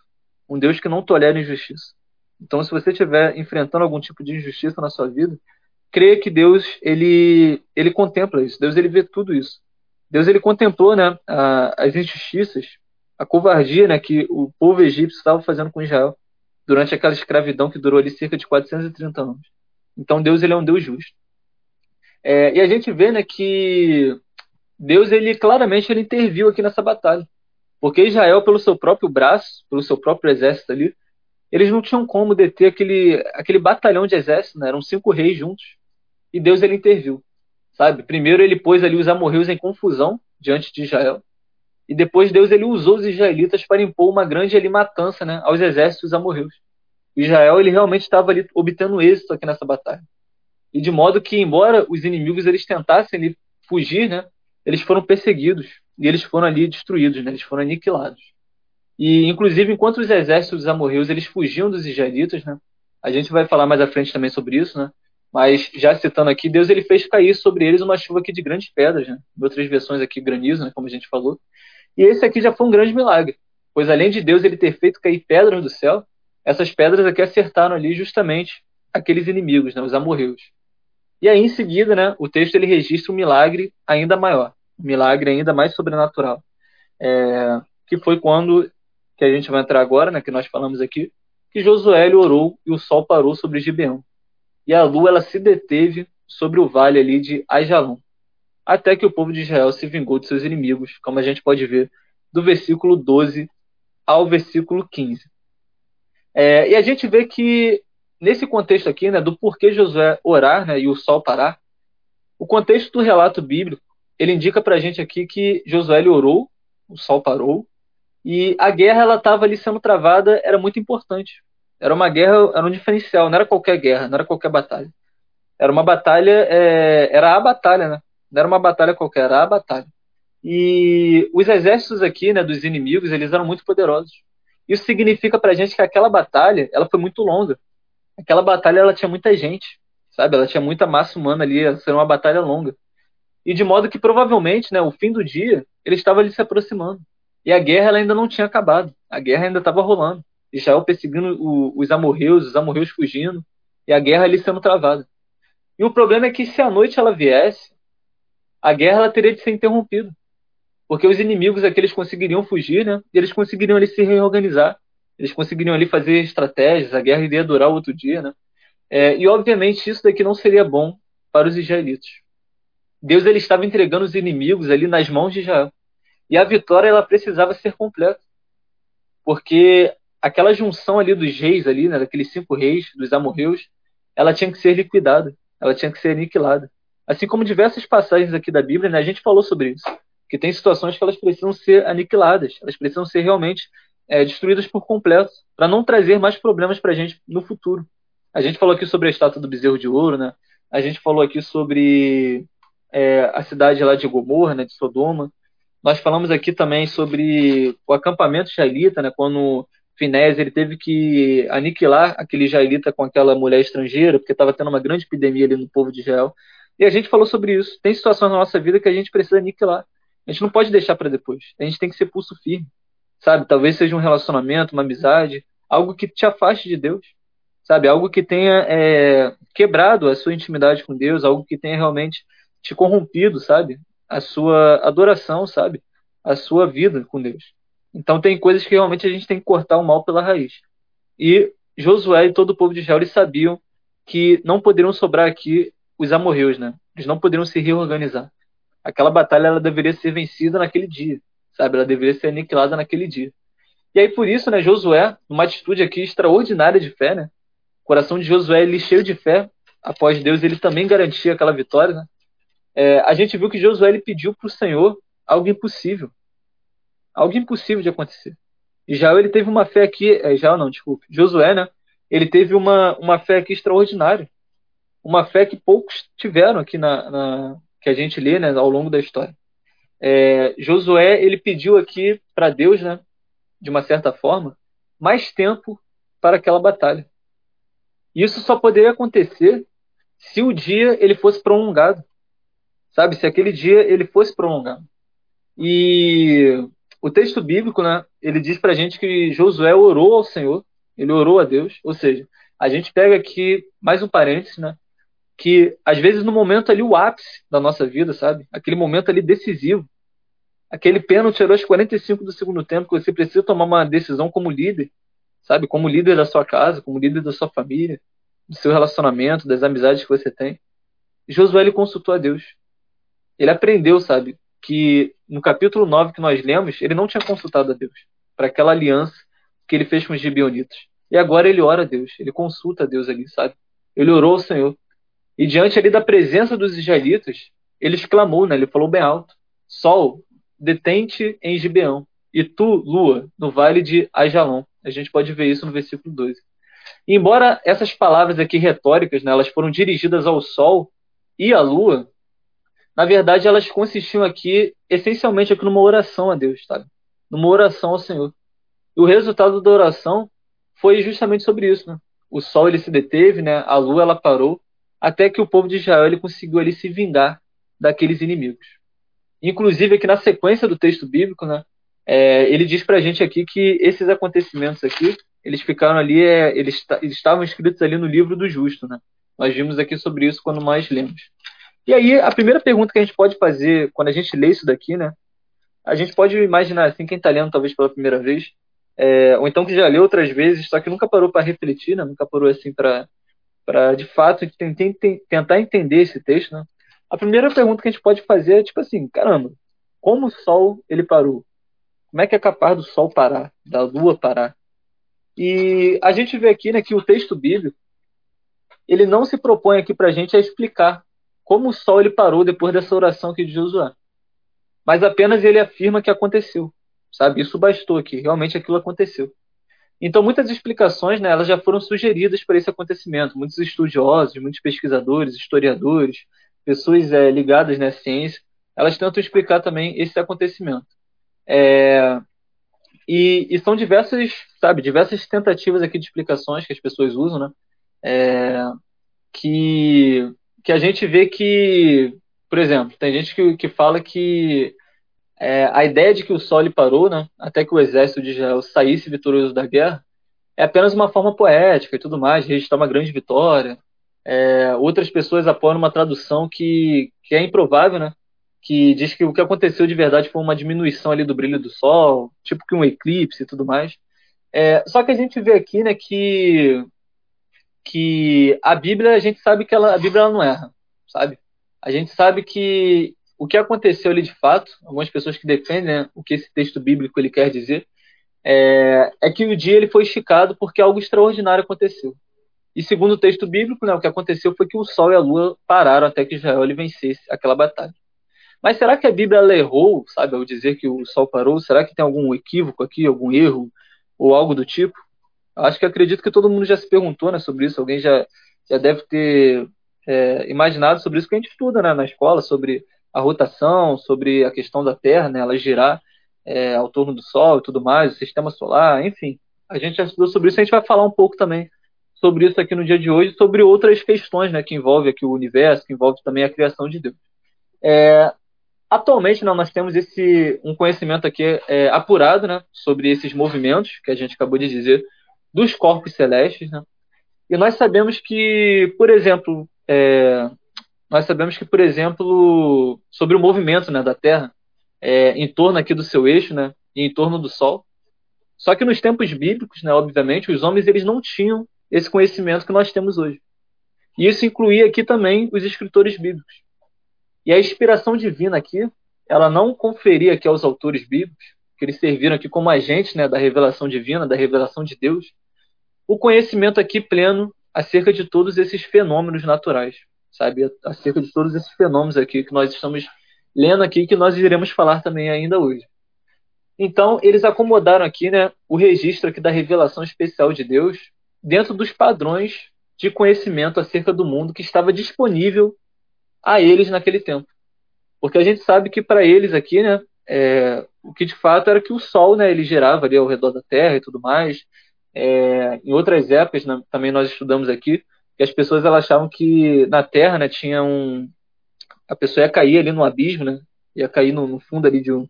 um Deus que não tolera injustiça. Então, se você estiver enfrentando algum tipo de injustiça na sua vida, creia que Deus ele ele contempla isso. Deus ele vê tudo isso. Deus ele contemplou né, a, as injustiças, a covardia né, que o povo egípcio estava fazendo com Israel durante aquela escravidão que durou ali cerca de 430 anos. Então Deus ele é um Deus justo. É, e a gente vê né, que Deus ele claramente ele interviu aqui nessa batalha, porque Israel pelo seu próprio braço, pelo seu próprio exército ali, eles não tinham como deter aquele aquele batalhão de exército, né? eram cinco reis juntos, e Deus ele interviu sabe? Primeiro ele pôs ali os amorreus em confusão diante de Israel, e depois Deus ele usou os israelitas para impor uma grande ali, matança né, aos exércitos amorreus. Israel ele realmente estava ali obtendo êxito aqui nessa batalha. E de modo que, embora os inimigos eles tentassem ali, fugir, né, eles foram perseguidos e eles foram ali destruídos, né, eles foram aniquilados. E inclusive enquanto os exércitos amorreus eles fugiam dos israelitas, né, a gente vai falar mais à frente também sobre isso, né, mas já citando aqui, Deus ele fez cair sobre eles uma chuva aqui de grandes pedras, né? Em outras versões aqui granizo, né? como a gente falou. E esse aqui já foi um grande milagre, pois além de Deus ele ter feito cair pedras do céu, essas pedras aqui acertaram ali justamente aqueles inimigos, né? Os amorreus. E aí em seguida, né? O texto ele registra um milagre ainda maior, um milagre ainda mais sobrenatural, é... que foi quando que a gente vai entrar agora, né? Que nós falamos aqui, que Josué orou e o sol parou sobre Gibeão e a lua ela se deteve sobre o vale ali de Ajalon, até que o povo de Israel se vingou de seus inimigos, como a gente pode ver do versículo 12 ao versículo 15. É, e a gente vê que nesse contexto aqui, né, do porquê Josué orar né, e o sol parar, o contexto do relato bíblico ele indica para a gente aqui que Josué orou, o sol parou, e a guerra ela estava ali sendo travada, era muito importante. Era uma guerra, era um diferencial, não era qualquer guerra, não era qualquer batalha. Era uma batalha, é, era a batalha, né? Não era uma batalha qualquer, era a batalha. E os exércitos aqui, né, dos inimigos, eles eram muito poderosos. Isso significa pra gente que aquela batalha, ela foi muito longa. Aquela batalha, ela tinha muita gente, sabe? Ela tinha muita massa humana ali, ela uma batalha longa. E de modo que provavelmente, né, o fim do dia, ele estava ali se aproximando. E a guerra ela ainda não tinha acabado. A guerra ainda estava rolando. Israel perseguindo o, os amorreus, os amorreus fugindo, e a guerra ali sendo travada. E o problema é que se a noite ela viesse, a guerra ela teria de ser interrompida. porque os inimigos aqui eles conseguiriam fugir, né? E eles conseguiriam ali se reorganizar, eles conseguiriam ali fazer estratégias, a guerra iria durar outro dia, né? É, e obviamente isso daqui não seria bom para os israelitas. Deus ele estava entregando os inimigos ali nas mãos de Israel. E a vitória ela precisava ser completa. Porque aquela junção ali dos reis ali, né, daqueles cinco reis, dos amorreus, ela tinha que ser liquidada, ela tinha que ser aniquilada. Assim como diversas passagens aqui da Bíblia, né, a gente falou sobre isso, que tem situações que elas precisam ser aniquiladas, elas precisam ser realmente é, destruídas por completo, para não trazer mais problemas para a gente no futuro. A gente falou aqui sobre a estátua do bezerro de ouro, né? A gente falou aqui sobre é, a cidade lá de Gomorra, né, de Sodoma. Nós falamos aqui também sobre o acampamento israelita, né, quando Finés ele teve que aniquilar aquele israelita com aquela mulher estrangeira, porque estava tendo uma grande epidemia ali no povo de Israel. E a gente falou sobre isso. Tem situações na nossa vida que a gente precisa aniquilar. A gente não pode deixar para depois. A gente tem que ser pulso firme, sabe? Talvez seja um relacionamento, uma amizade, algo que te afaste de Deus sabe? Algo que tenha é, quebrado a sua intimidade com Deus, algo que tenha realmente te corrompido, sabe? A sua adoração, sabe? A sua vida com Deus. Então tem coisas que realmente a gente tem que cortar o mal pela raiz. E Josué e todo o povo de Israel eles sabiam que não poderiam sobrar aqui os amorreus, né? Eles não poderiam se reorganizar. Aquela batalha ela deveria ser vencida naquele dia, sabe? Ela deveria ser aniquilada naquele dia. E aí por isso, né, Josué, numa atitude aqui extraordinária de fé, né? coração de Josué, ele cheio de fé, após Deus, ele também garantia aquela vitória. Né? É, a gente viu que Josué ele pediu para o Senhor algo impossível. Algo impossível de acontecer. E Israel ele teve uma fé aqui, é, não, desculpe, Josué, né? Ele teve uma, uma fé aqui extraordinária. Uma fé que poucos tiveram aqui na, na que a gente lê né, ao longo da história. É, Josué ele pediu aqui para Deus, né, de uma certa forma, mais tempo para aquela batalha. Isso só poderia acontecer se o dia ele fosse prolongado. Sabe? Se aquele dia ele fosse prolongado. E o texto bíblico, né, ele diz pra gente que Josué orou ao Senhor, ele orou a Deus, ou seja, a gente pega aqui mais um parênteses, né, que às vezes no momento ali o ápice da nossa vida, sabe? Aquele momento ali decisivo, aquele pênalti aos 45 do segundo tempo que você precisa tomar uma decisão como líder, sabe? Como líder da sua casa, como líder da sua família, do seu relacionamento, das amizades que você tem. Josué ele consultou a Deus. Ele aprendeu, sabe, que no capítulo 9 que nós lemos, ele não tinha consultado a Deus para aquela aliança que ele fez com os gibeonitas. E agora ele ora a Deus, ele consulta a Deus ali, sabe? Ele orou ao Senhor. E diante ali da presença dos israelitas, ele exclamou, né? Ele falou bem alto: Sol, detente em Gibeão, e tu, lua, no vale de Ajalon. A gente pode ver isso no versículo 12. E embora essas palavras aqui retóricas, né, elas foram dirigidas ao sol e à lua, na verdade elas consistiam aqui essencialmente aqui numa oração a Deus, sabe? Numa oração ao Senhor. E o resultado da oração foi justamente sobre isso, né? O sol ele se deteve, né? A lua ela parou, até que o povo de Israel ele conseguiu ali se vingar daqueles inimigos. Inclusive aqui na sequência do texto bíblico, né? É, ele diz para a gente aqui que esses acontecimentos aqui, eles ficaram ali, é, eles, eles, estavam escritos ali no livro do justo, né? Nós vimos aqui sobre isso quando mais lemos. E aí, a primeira pergunta que a gente pode fazer quando a gente lê isso daqui, né? A gente pode imaginar, assim, quem está lendo talvez pela primeira vez, é, ou então que já leu outras vezes, só que nunca parou para refletir, né? Nunca parou, assim, para de fato tentar entender esse texto, né? A primeira pergunta que a gente pode fazer é tipo assim, caramba, como o Sol ele parou? Como é que é capaz do Sol parar, da Lua parar? E a gente vê aqui né, que o texto bíblico ele não se propõe aqui para a gente a explicar como o Sol ele parou depois dessa oração aqui de Josué, mas apenas ele afirma que aconteceu, sabe? Isso bastou aqui, realmente aquilo aconteceu. Então muitas explicações, né, elas já foram sugeridas para esse acontecimento. Muitos estudiosos, muitos pesquisadores, historiadores, pessoas é, ligadas na ciência, elas tentam explicar também esse acontecimento. É, e, e, são diversas, sabe, diversas tentativas aqui de explicações que as pessoas usam, né? É, que, que a gente vê que, por exemplo, tem gente que, que fala que é, a ideia de que o Sol parou, né, até que o exército de Israel saísse vitorioso da guerra, é apenas uma forma poética e tudo mais, registrar uma grande vitória. É, outras pessoas apoiam uma tradução que, que é improvável, né? que diz que o que aconteceu de verdade foi uma diminuição ali do brilho do Sol, tipo que um eclipse e tudo mais. É, só que a gente vê aqui, né, que que a Bíblia, a gente sabe que ela, a Bíblia ela não erra, sabe? A gente sabe que o que aconteceu ali de fato, algumas pessoas que defendem né, o que esse texto bíblico ele quer dizer, é, é, que o dia ele foi esticado porque algo extraordinário aconteceu. E segundo o texto bíblico, né, o que aconteceu foi que o Sol e a Lua pararam até que Israel ele vencesse aquela batalha. Mas será que a Bíblia errou, sabe, ao dizer que o Sol parou? Será que tem algum equívoco aqui, algum erro ou algo do tipo? Acho que acredito que todo mundo já se perguntou né, sobre isso. Alguém já, já deve ter é, imaginado sobre isso que a gente estuda né, na escola, sobre a rotação, sobre a questão da Terra, né, ela girar é, ao torno do Sol e tudo mais, o sistema solar, enfim. A gente já estudou sobre isso, a gente vai falar um pouco também sobre isso aqui no dia de hoje, sobre outras questões né, que envolvem aqui o universo, que envolve também a criação de Deus. É, atualmente né, nós temos esse um conhecimento aqui é, apurado né, sobre esses movimentos que a gente acabou de dizer dos corpos celestes, né? E nós sabemos que, por exemplo, é, nós sabemos que, por exemplo, sobre o movimento né, da Terra é, em torno aqui do seu eixo, né, e em torno do Sol. Só que nos tempos bíblicos, né, obviamente, os homens eles não tinham esse conhecimento que nós temos hoje. E isso incluía aqui também os escritores bíblicos. E a inspiração divina aqui, ela não conferia aqui aos autores bíblicos, que eles serviram aqui como agentes né, da revelação divina, da revelação de Deus, o conhecimento aqui pleno acerca de todos esses fenômenos naturais, sabe? Acerca de todos esses fenômenos aqui que nós estamos lendo aqui, que nós iremos falar também ainda hoje. Então, eles acomodaram aqui né, o registro aqui da revelação especial de Deus dentro dos padrões de conhecimento acerca do mundo que estava disponível a eles naquele tempo. Porque a gente sabe que para eles aqui, né, é, o que de fato era que o Sol, né, ele girava ali ao redor da Terra e tudo mais. É, em outras épocas, né, também nós estudamos aqui, que as pessoas elas achavam que na Terra, né, tinha um, a pessoa ia cair ali no abismo, né, ia cair no, no fundo ali de um,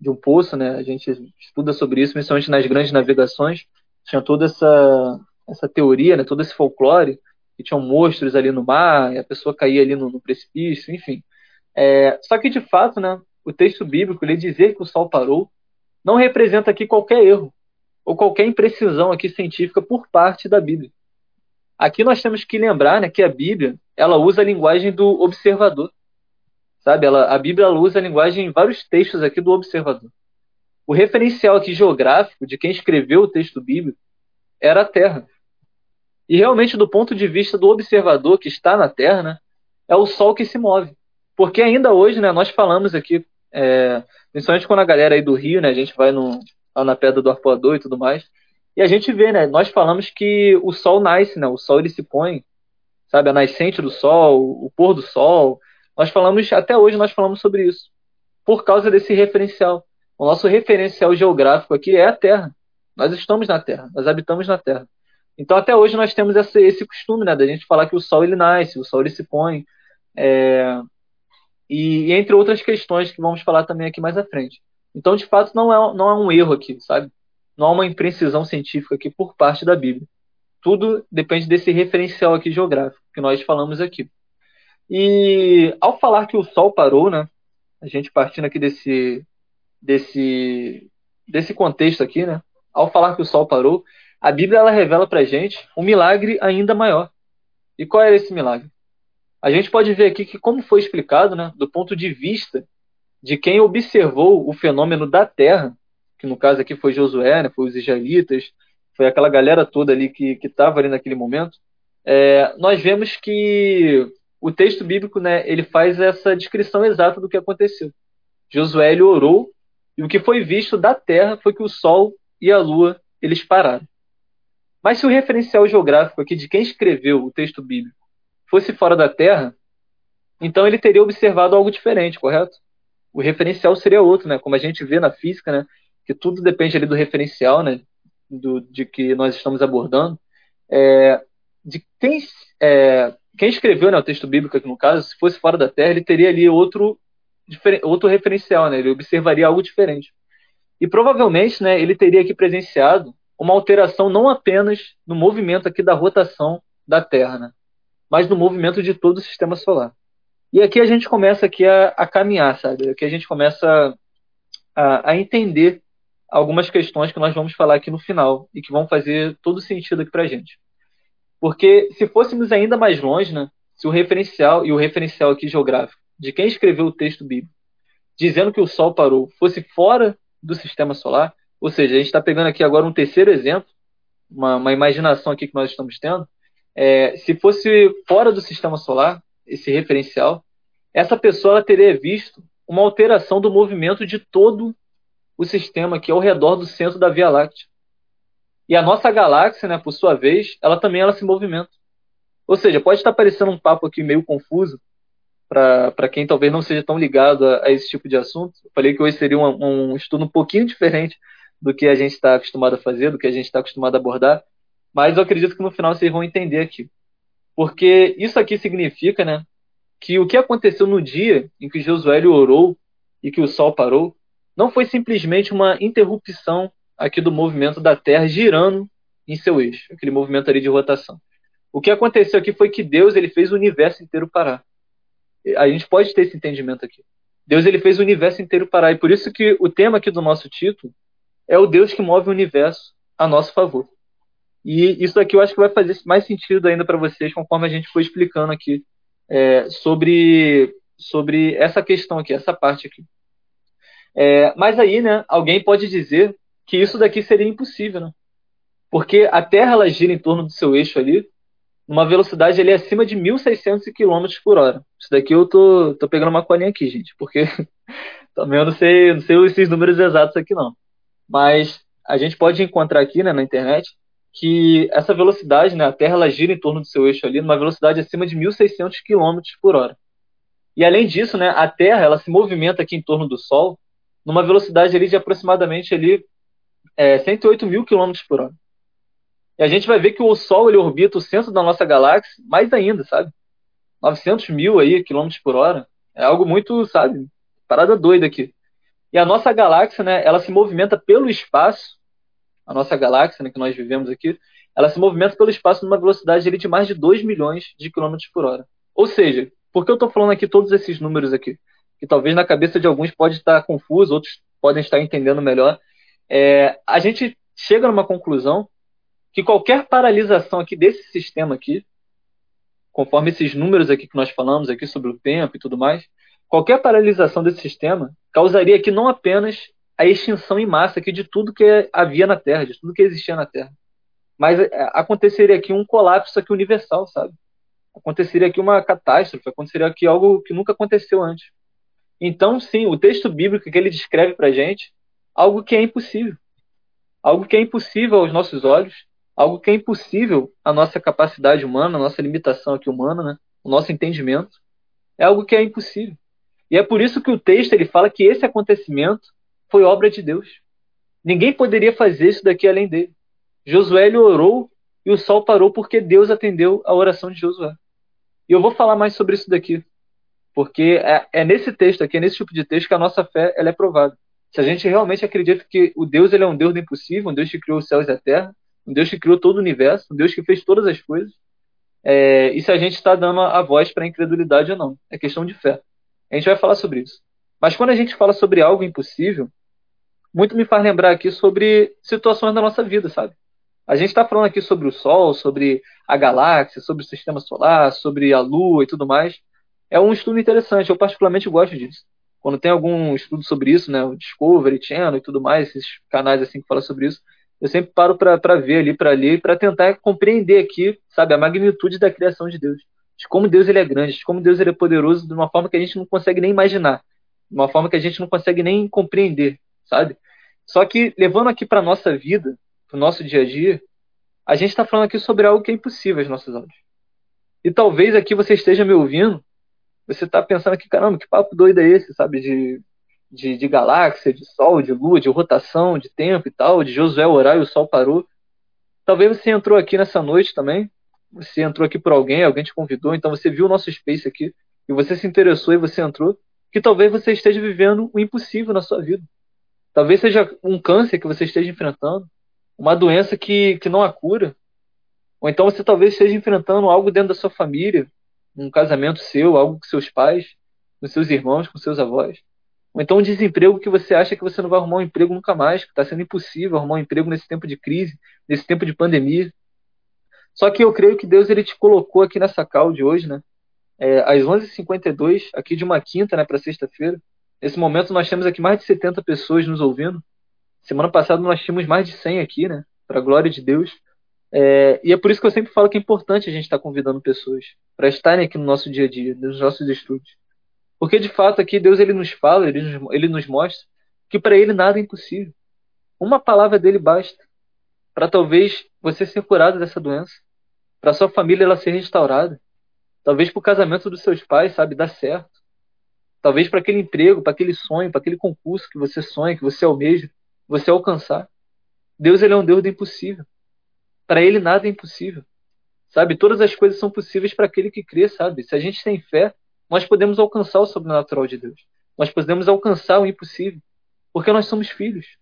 de um poço, né. A gente estuda sobre isso, principalmente nas grandes navegações. Tinha toda essa essa teoria, né, todo esse folclore, que tinham monstros ali no mar, e a pessoa caía ali no, no precipício, enfim. É, só que, de fato, né, o texto bíblico, ele dizer que o sol parou, não representa aqui qualquer erro, ou qualquer imprecisão aqui científica por parte da Bíblia. Aqui nós temos que lembrar né, que a Bíblia, ela usa a linguagem do observador. Sabe, ela, a Bíblia ela usa a linguagem em vários textos aqui do observador. O referencial aqui geográfico de quem escreveu o texto bíblico era a Terra. E realmente, do ponto de vista do observador que está na Terra, né, é o Sol que se move. Porque ainda hoje, né, nós falamos aqui, é, principalmente quando a galera aí do Rio, né, a gente vai no, lá na pedra do arpoador e tudo mais, e a gente vê, né, nós falamos que o Sol nasce, né, o Sol ele se põe, sabe, a nascente do Sol, o pôr do Sol. Nós falamos, até hoje nós falamos sobre isso, por causa desse referencial. O nosso referencial geográfico aqui é a Terra. Nós estamos na Terra, nós habitamos na Terra. Então, até hoje, nós temos esse, esse costume, né, da gente falar que o sol ele nasce, o sol ele se põe, é, e, entre outras questões que vamos falar também aqui mais à frente. Então, de fato, não é, não é um erro aqui, sabe? Não há uma imprecisão científica aqui por parte da Bíblia. Tudo depende desse referencial aqui geográfico que nós falamos aqui. E ao falar que o Sol parou, né? A gente partindo aqui desse, desse, desse contexto aqui, né? Ao falar que o Sol parou, a Bíblia ela revela para gente um milagre ainda maior. E qual é esse milagre? A gente pode ver aqui que, como foi explicado, né, do ponto de vista de quem observou o fenômeno da Terra, que no caso aqui foi Josué, né, foi os israelitas, foi aquela galera toda ali que estava ali naquele momento, é, nós vemos que o texto bíblico né, ele faz essa descrição exata do que aconteceu. Josué ele orou e o que foi visto da terra foi que o sol e a lua eles pararam. Mas se o referencial geográfico aqui de quem escreveu o texto bíblico fosse fora da Terra, então ele teria observado algo diferente, correto? O referencial seria outro, né? Como a gente vê na física, né? Que tudo depende ali do referencial, né? Do, de que nós estamos abordando. É, de quem, é, quem escreveu né, o texto bíblico aqui no caso, se fosse fora da Terra, ele teria ali outro, outro referencial, né? Ele observaria algo diferente. E provavelmente, né? Ele teria aqui presenciado uma alteração não apenas no movimento aqui da rotação da Terra, né? Mas no movimento de todo o sistema solar. E aqui a gente começa aqui a, a caminhar, sabe? Aqui a gente começa a, a, entender algumas questões que nós vamos falar aqui no final e que vão fazer todo sentido aqui para a gente. Porque se fôssemos ainda mais longe, né? Se o referencial e o referencial aqui geográfico de quem escreveu o texto bíblico, dizendo que o Sol parou, fosse fora do sistema solar, ou seja, a gente está pegando aqui agora um terceiro exemplo, uma, uma imaginação aqui que nós estamos tendo, é, se fosse fora do sistema solar, esse referencial, essa pessoa teria visto uma alteração do movimento de todo o sistema que é ao redor do centro da Via Láctea. E a nossa galáxia, né, por sua vez, ela também ela se movimenta. Ou seja, pode estar parecendo um papo aqui meio confuso para quem talvez não seja tão ligado a, a, esse tipo de assunto. Eu falei que hoje seria um, um estudo um pouquinho diferente do que a gente está acostumado a fazer, do que a gente está acostumado a abordar, mas eu acredito que no final vocês vão entender aqui. Porque isso aqui significa, né, que o que aconteceu no dia em que Josué orou e que o sol parou, não foi simplesmente uma interrupção aqui do movimento da Terra girando em seu eixo, aquele movimento ali de rotação. O que aconteceu aqui foi que Deus ele fez o universo inteiro parar. A gente pode ter esse entendimento aqui. Deus ele fez o universo inteiro parar e por isso que o tema aqui do nosso título é o Deus que move o universo a nosso favor. E isso aqui eu acho que vai fazer mais sentido ainda para vocês conforme a gente foi explicando aqui é, sobre, sobre essa questão aqui, essa parte aqui. É, mas aí, né, alguém pode dizer que isso daqui seria impossível, né? Porque a Terra ela gira em torno do seu eixo ali, numa velocidade ali acima de 1.600 km por hora. Isso daqui eu tô, tô pegando uma colinha aqui, gente, porque também eu não sei, não sei esses números exatos aqui não. Mas a gente pode encontrar aqui né, na internet que essa velocidade, né, a Terra ela gira em torno do seu eixo ali numa velocidade acima de 1.600 km por hora. E além disso, né, a Terra ela se movimenta aqui em torno do Sol numa velocidade ali de aproximadamente ali, é, 108 mil km por hora. E a gente vai ver que o Sol ele orbita o centro da nossa galáxia mais ainda, sabe? 900 mil aí, quilômetros por hora. É algo muito, sabe? Parada doida aqui. E a nossa galáxia, né, ela se movimenta pelo espaço, a nossa galáxia, né, que nós vivemos aqui, ela se movimenta pelo espaço numa velocidade de mais de 2 milhões de quilômetros por hora. Ou seja, por que eu estou falando aqui todos esses números aqui? Que talvez na cabeça de alguns pode estar confuso, outros podem estar entendendo melhor. É, a gente chega numa conclusão que qualquer paralisação aqui desse sistema aqui, conforme esses números aqui que nós falamos aqui sobre o tempo e tudo mais, qualquer paralisação desse sistema causaria aqui não apenas a extinção em massa aqui de tudo que havia na Terra, de tudo que existia na Terra, mas é, aconteceria aqui um colapso aqui universal, sabe? Aconteceria aqui uma catástrofe, aconteceria aqui algo que nunca aconteceu antes. Então, sim, o texto bíblico que ele descreve para gente, algo que é impossível, algo que é impossível aos nossos olhos, algo que é impossível à nossa capacidade humana, a nossa limitação aqui humana, né? o nosso entendimento, é algo que é impossível. E é por isso que o texto ele fala que esse acontecimento foi obra de Deus. Ninguém poderia fazer isso daqui além dele. Josué orou e o sol parou porque Deus atendeu a oração de Josué. E eu vou falar mais sobre isso daqui, porque é, é nesse texto aqui, é nesse tipo de texto que a nossa fé ela é provada. Se a gente realmente acredita que o Deus ele é um Deus do impossível, um Deus que criou os céus e a terra, um Deus que criou todo o universo, um Deus que fez todas as coisas, é, e se a gente está dando a voz para a incredulidade ou não. É questão de fé. A gente vai falar sobre isso. Mas quando a gente fala sobre algo impossível, muito me faz lembrar aqui sobre situações da nossa vida, sabe? A gente está falando aqui sobre o Sol, sobre a galáxia, sobre o sistema solar, sobre a Lua e tudo mais. É um estudo interessante, eu particularmente gosto disso. Quando tem algum estudo sobre isso, né, o Discovery Channel e tudo mais, esses canais assim que falam sobre isso, eu sempre paro para ver ali, para ler, para tentar compreender aqui, sabe, a magnitude da criação de Deus de como Deus ele é grande, de como Deus ele é poderoso de uma forma que a gente não consegue nem imaginar, de uma forma que a gente não consegue nem compreender, sabe? Só que levando aqui para nossa vida, para o nosso dia a dia, a gente está falando aqui sobre algo que é impossível aos nossos olhos. E talvez aqui você esteja me ouvindo, você está pensando aqui, caramba, que papo doido é esse, sabe? De, de, de galáxia, de sol, de lua, de rotação, de tempo e tal, de Josué orar e o sol parou. Talvez você entrou aqui nessa noite também você entrou aqui por alguém, alguém te convidou, então você viu o nosso space aqui e você se interessou e você entrou, que talvez você esteja vivendo o impossível na sua vida. Talvez seja um câncer que você esteja enfrentando, uma doença que, que não há cura. Ou então você talvez esteja enfrentando algo dentro da sua família, num casamento seu, algo com seus pais, com seus irmãos, com seus avós. Ou então um desemprego que você acha que você não vai arrumar um emprego nunca mais, que está sendo impossível arrumar um emprego nesse tempo de crise, nesse tempo de pandemia. Só que eu creio que Deus ele te colocou aqui nessa cal de hoje, né? É, às 11h52, aqui de uma quinta né, para sexta-feira. Nesse momento nós temos aqui mais de 70 pessoas nos ouvindo. Semana passada nós tínhamos mais de 100 aqui, né? Para a glória de Deus. É, e é por isso que eu sempre falo que é importante a gente estar tá convidando pessoas para estarem aqui no nosso dia a dia, nos nossos estudos. Porque de fato aqui Deus ele nos fala, ele nos, ele nos mostra que para ele nada é impossível. Uma palavra dele basta para talvez você ser curado dessa doença, para sua família ela ser restaurada, talvez para o casamento dos seus pais, sabe, dar certo. Talvez para aquele emprego, para aquele sonho, para aquele concurso que você sonha, que você almeja, você alcançar. Deus ele é um Deus do impossível. Para ele nada é impossível. Sabe? Todas as coisas são possíveis para aquele que crê, sabe? Se a gente tem fé, nós podemos alcançar o sobrenatural de Deus. Nós podemos alcançar o impossível, porque nós somos filhos.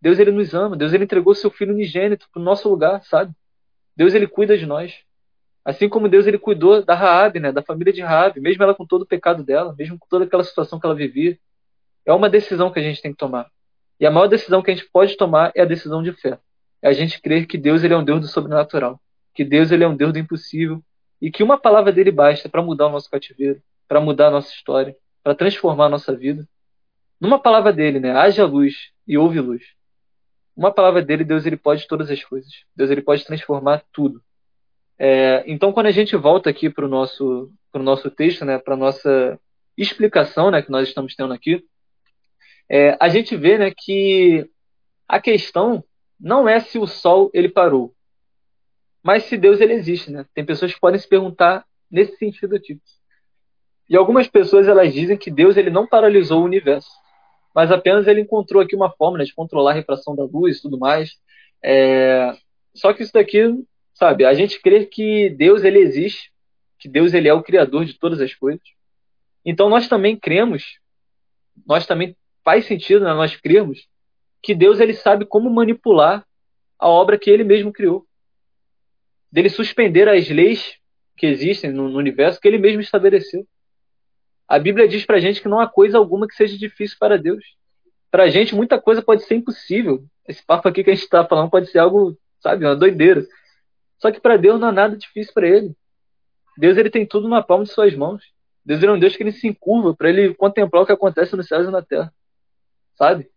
Deus ele nos ama, Deus ele entregou seu filho unigênito para o nosso lugar, sabe? Deus ele cuida de nós. Assim como Deus ele cuidou da Raabe, né, da família de Raabe, mesmo ela com todo o pecado dela, mesmo com toda aquela situação que ela vivia. É uma decisão que a gente tem que tomar. E a maior decisão que a gente pode tomar é a decisão de fé. É a gente crer que Deus ele é um Deus do sobrenatural, que Deus ele é um Deus do impossível e que uma palavra dele basta para mudar o nosso cativeiro, para mudar a nossa história, para transformar a nossa vida. Numa palavra dele, né? Haja luz e houve luz. Uma palavra dele, Deus ele pode todas as coisas. Deus ele pode transformar tudo. É, então, quando a gente volta aqui para o nosso, nosso texto, né, para nossa explicação, né, que nós estamos tendo aqui, é, a gente vê, né, que a questão não é se o Sol ele parou, mas se Deus ele existe, né? Tem pessoas que podem se perguntar nesse sentido aqui. E algumas pessoas elas dizem que Deus ele não paralisou o universo, mas apenas ele encontrou aqui uma forma né, de controlar a refração da luz e tudo mais. É... Só que isso daqui, sabe, a gente crê que Deus ele existe, que Deus ele é o criador de todas as coisas. Então nós também cremos, nós também faz sentido né, nós cremos que Deus ele sabe como manipular a obra que ele mesmo criou. Dele suspender as leis que existem no, no universo que ele mesmo estabeleceu. A Bíblia diz para gente que não há coisa alguma que seja difícil para Deus. Para gente, muita coisa pode ser impossível. Esse papo aqui que a gente está falando pode ser algo, sabe, uma doideira. Só que para Deus não há nada difícil para Ele. Deus ele tem tudo na palma de suas mãos. Deus é um Deus que ele se encurva para ele contemplar o que acontece nos céus e na terra. Sabe?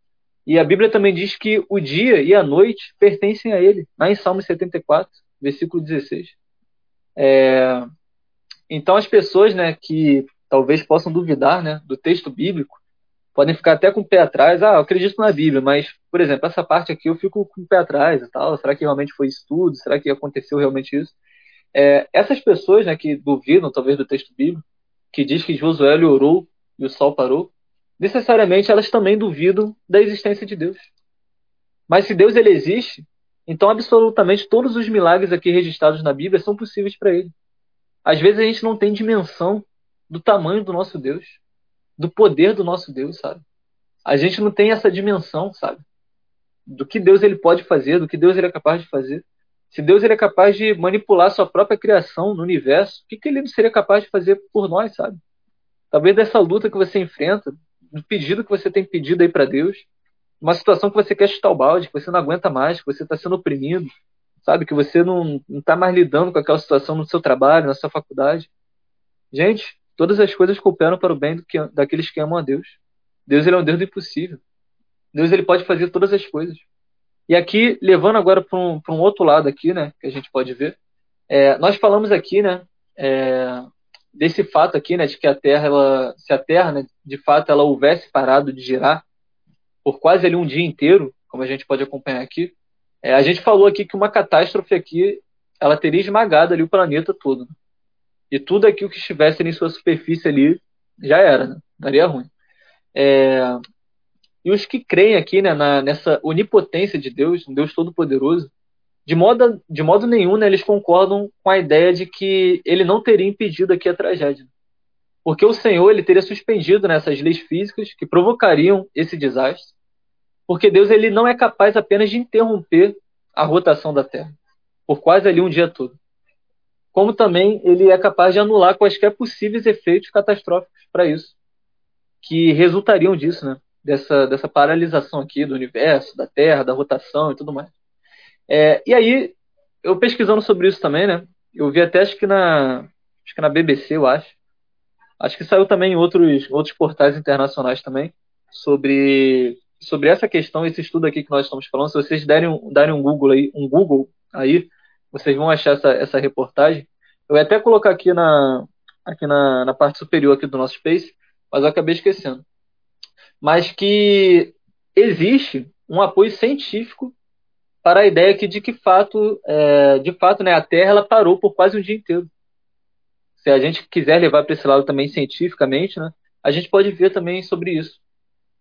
E a Bíblia também diz que o dia e a noite pertencem a Ele. Lá em Salmo 74, versículo 16. É... Então as pessoas né, que talvez possam duvidar né, do texto bíblico, podem ficar até com o pé atrás. Ah, eu acredito na Bíblia, mas, por exemplo, essa parte aqui eu fico com o pé atrás e tal. Será que realmente foi isso tudo? Será que aconteceu realmente isso? É, essas pessoas né, que duvidam, talvez, do texto bíblico, que diz que Josué orou e o sol parou, necessariamente elas também duvidam da existência de Deus. Mas se Deus ele existe, então absolutamente todos os milagres aqui registrados na Bíblia são possíveis para ele. Às vezes a gente não tem dimensão do tamanho do nosso Deus, do poder do nosso Deus, sabe? A gente não tem essa dimensão, sabe? Do que Deus ele pode fazer, do que Deus ele é capaz de fazer. Se Deus ele é capaz de manipular sua própria criação no universo, o que, que ele não seria capaz de fazer por nós, sabe? Talvez dessa luta que você enfrenta, do pedido que você tem pedido aí para Deus, uma situação que você quer chutar o balde, que você não aguenta mais, que você está sendo oprimido, sabe? Que você não está mais lidando com aquela situação no seu trabalho, na sua faculdade. Gente, Todas as coisas cooperam para o bem que, daqueles que amam a Deus. Deus ele é um Deus do impossível. Deus ele pode fazer todas as coisas. E aqui, levando agora para um, um outro lado aqui, né, que a gente pode ver, é, nós falamos aqui, né, é, desse fato aqui, né, de que a Terra, ela, se a Terra, né, de fato, ela houvesse parado de girar por quase ali um dia inteiro, como a gente pode acompanhar aqui, é, a gente falou aqui que uma catástrofe aqui, ela teria esmagado ali o planeta todo. E tudo aquilo que estivesse em sua superfície ali já era, né? daria ruim. É... E os que creem aqui né, na, nessa onipotência de Deus, um Deus todo-poderoso, de modo, de modo nenhum né, eles concordam com a ideia de que ele não teria impedido aqui a tragédia. Porque o Senhor ele teria suspendido nessas leis físicas que provocariam esse desastre. Porque Deus ele não é capaz apenas de interromper a rotação da Terra por quase ali um dia todo. Como também ele é capaz de anular quaisquer possíveis efeitos catastróficos para isso, que resultariam disso, né? Dessa, dessa paralisação aqui do universo, da Terra, da rotação e tudo mais. É, e aí, eu pesquisando sobre isso também, né? Eu vi até acho que na, acho que na BBC, eu acho. Acho que saiu também em outros, outros portais internacionais também sobre, sobre essa questão, esse estudo aqui que nós estamos falando. Se vocês derem, derem um Google aí, um Google aí, vocês vão achar essa, essa reportagem. Eu ia até colocar aqui na, aqui na, na parte superior aqui do nosso Space, mas eu acabei esquecendo. Mas que existe um apoio científico para a ideia que de que fato, é, de fato, né, a Terra ela parou por quase um dia inteiro. Se a gente quiser levar para esse lado também cientificamente, né, a gente pode ver também sobre isso.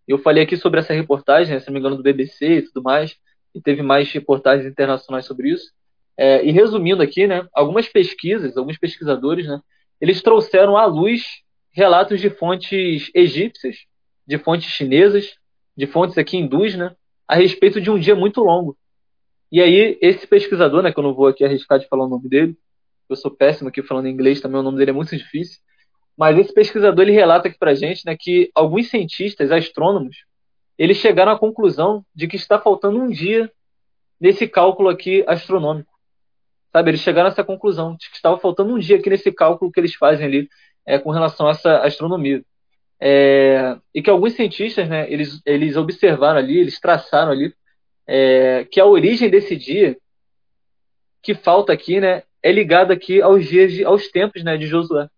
Eu falei aqui sobre essa reportagem, né, se não me engano, do BBC e tudo mais, e teve mais reportagens internacionais sobre isso. É, e resumindo aqui, né, algumas pesquisas, alguns pesquisadores, né, eles trouxeram à luz relatos de fontes egípcias, de fontes chinesas, de fontes aqui hindus, né, a respeito de um dia muito longo. E aí, esse pesquisador, né, que eu não vou aqui arriscar de falar o nome dele, eu sou péssimo aqui falando inglês também, o nome dele é muito difícil, mas esse pesquisador ele relata aqui pra gente né, que alguns cientistas, astrônomos, eles chegaram à conclusão de que está faltando um dia nesse cálculo aqui astronômico. Sabe, eles chegaram a essa conclusão, de que estava faltando um dia aqui nesse cálculo que eles fazem ali é, com relação a essa astronomia. É, e que alguns cientistas, né, eles, eles observaram ali, eles traçaram ali, é, que a origem desse dia que falta aqui, né, é ligada aqui aos dias, de, aos tempos, né, de Josué.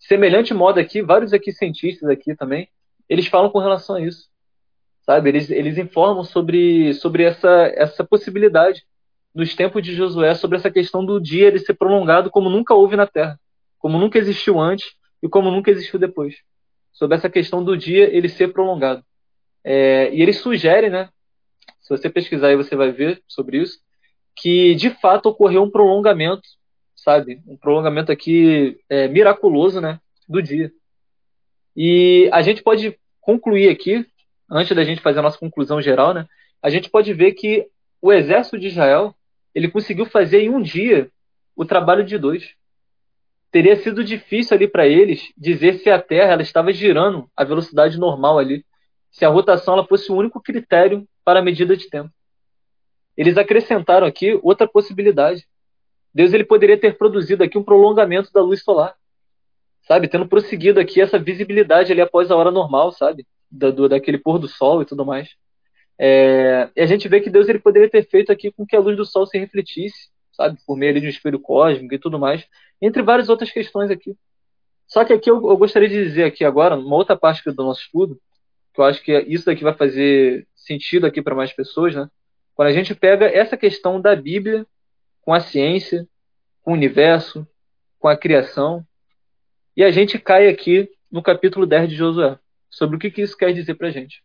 Semelhante modo aqui, vários aqui cientistas aqui também, eles falam com relação a isso, sabe? Eles, eles informam sobre, sobre essa, essa possibilidade nos tempos de Josué sobre essa questão do dia ele ser prolongado como nunca houve na Terra, como nunca existiu antes e como nunca existiu depois. Sobre essa questão do dia ele ser prolongado. É, e ele sugere, né? Se você pesquisar aí você vai ver sobre isso, que de fato ocorreu um prolongamento, sabe? Um prolongamento aqui é, miraculoso, né? Do dia. E a gente pode concluir aqui, antes da gente fazer a nossa conclusão geral, né? A gente pode ver que o exército de Israel ele conseguiu fazer em um dia o trabalho de dois. Teria sido difícil ali para eles dizer se a Terra ela estava girando a velocidade normal ali, se a rotação ela fosse o único critério para a medida de tempo. Eles acrescentaram aqui outra possibilidade. Deus ele poderia ter produzido aqui um prolongamento da luz solar, sabe, tendo prosseguido aqui essa visibilidade ali após a hora normal, sabe, da, do, daquele pôr do sol e tudo mais. É, e a gente vê que Deus ele poderia ter feito aqui com que a luz do sol se refletisse, sabe, por meio de um espelho cósmico e tudo mais, entre várias outras questões aqui. Só que aqui eu, eu gostaria de dizer aqui agora, uma outra parte do nosso estudo, que eu acho que isso daqui vai fazer sentido aqui para mais pessoas, né? Quando a gente pega essa questão da Bíblia com a ciência, com o universo, com a criação, e a gente cai aqui no capítulo 10 de Josué, sobre o que, que isso quer dizer para a gente.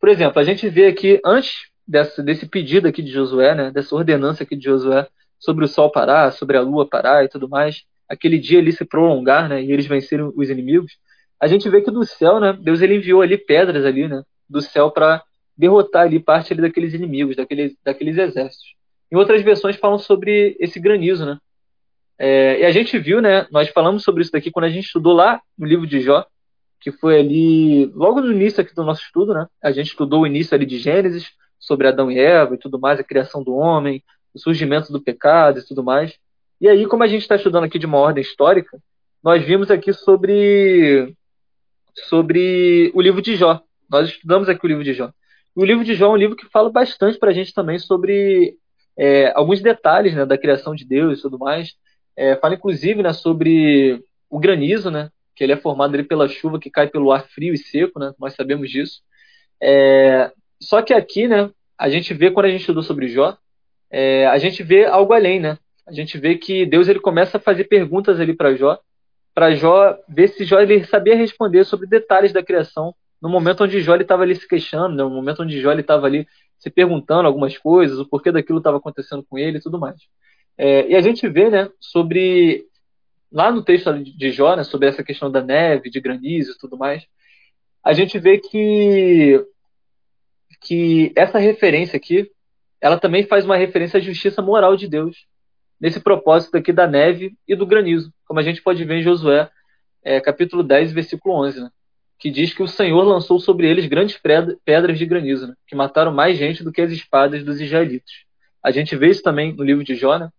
Por exemplo, a gente vê aqui, antes desse, desse pedido aqui de Josué, né, dessa ordenança aqui de Josué, sobre o sol parar, sobre a lua parar e tudo mais, aquele dia ali se prolongar, né, e eles vencerem os inimigos, a gente vê que do céu, né, Deus ele enviou ali pedras ali, né, do céu para derrotar ali parte ali daqueles inimigos, daqueles, daqueles exércitos. Em outras versões falam sobre esse granizo, né? É, e a gente viu, né? Nós falamos sobre isso daqui quando a gente estudou lá no livro de Jó, que foi ali logo no início aqui do nosso estudo, né? A gente estudou o início ali de Gênesis, sobre Adão e Eva e tudo mais, a criação do homem, o surgimento do pecado e tudo mais. E aí, como a gente está estudando aqui de uma ordem histórica, nós vimos aqui sobre sobre o livro de Jó. Nós estudamos aqui o livro de Jó. O livro de Jó é um livro que fala bastante para a gente também sobre é, alguns detalhes né, da criação de Deus e tudo mais. É, fala inclusive né, sobre o granizo, né, que ele é formado ali pela chuva que cai pelo ar frio e seco, né? Nós sabemos disso. É, só que aqui, né? A gente vê quando a gente estudou sobre Jó, é, a gente vê algo além, né? A gente vê que Deus ele começa a fazer perguntas ali para Jó, para Jó ver se Jó ele sabia responder sobre detalhes da criação no momento onde Jó estava ali se queixando, né? no momento onde Jó estava ali se perguntando algumas coisas, o porquê daquilo estava acontecendo com ele e tudo mais. É, e a gente vê, né, sobre lá no texto de Jó, né, sobre essa questão da neve, de granizo e tudo mais, a gente vê que, que essa referência aqui, ela também faz uma referência à justiça moral de Deus. nesse propósito aqui da neve e do granizo, como a gente pode ver em Josué, é, capítulo 10, versículo 11, né? que diz que o Senhor lançou sobre eles grandes pedras de granizo, né? que mataram mais gente do que as espadas dos israelitas. A gente vê isso também no livro de Jó, né?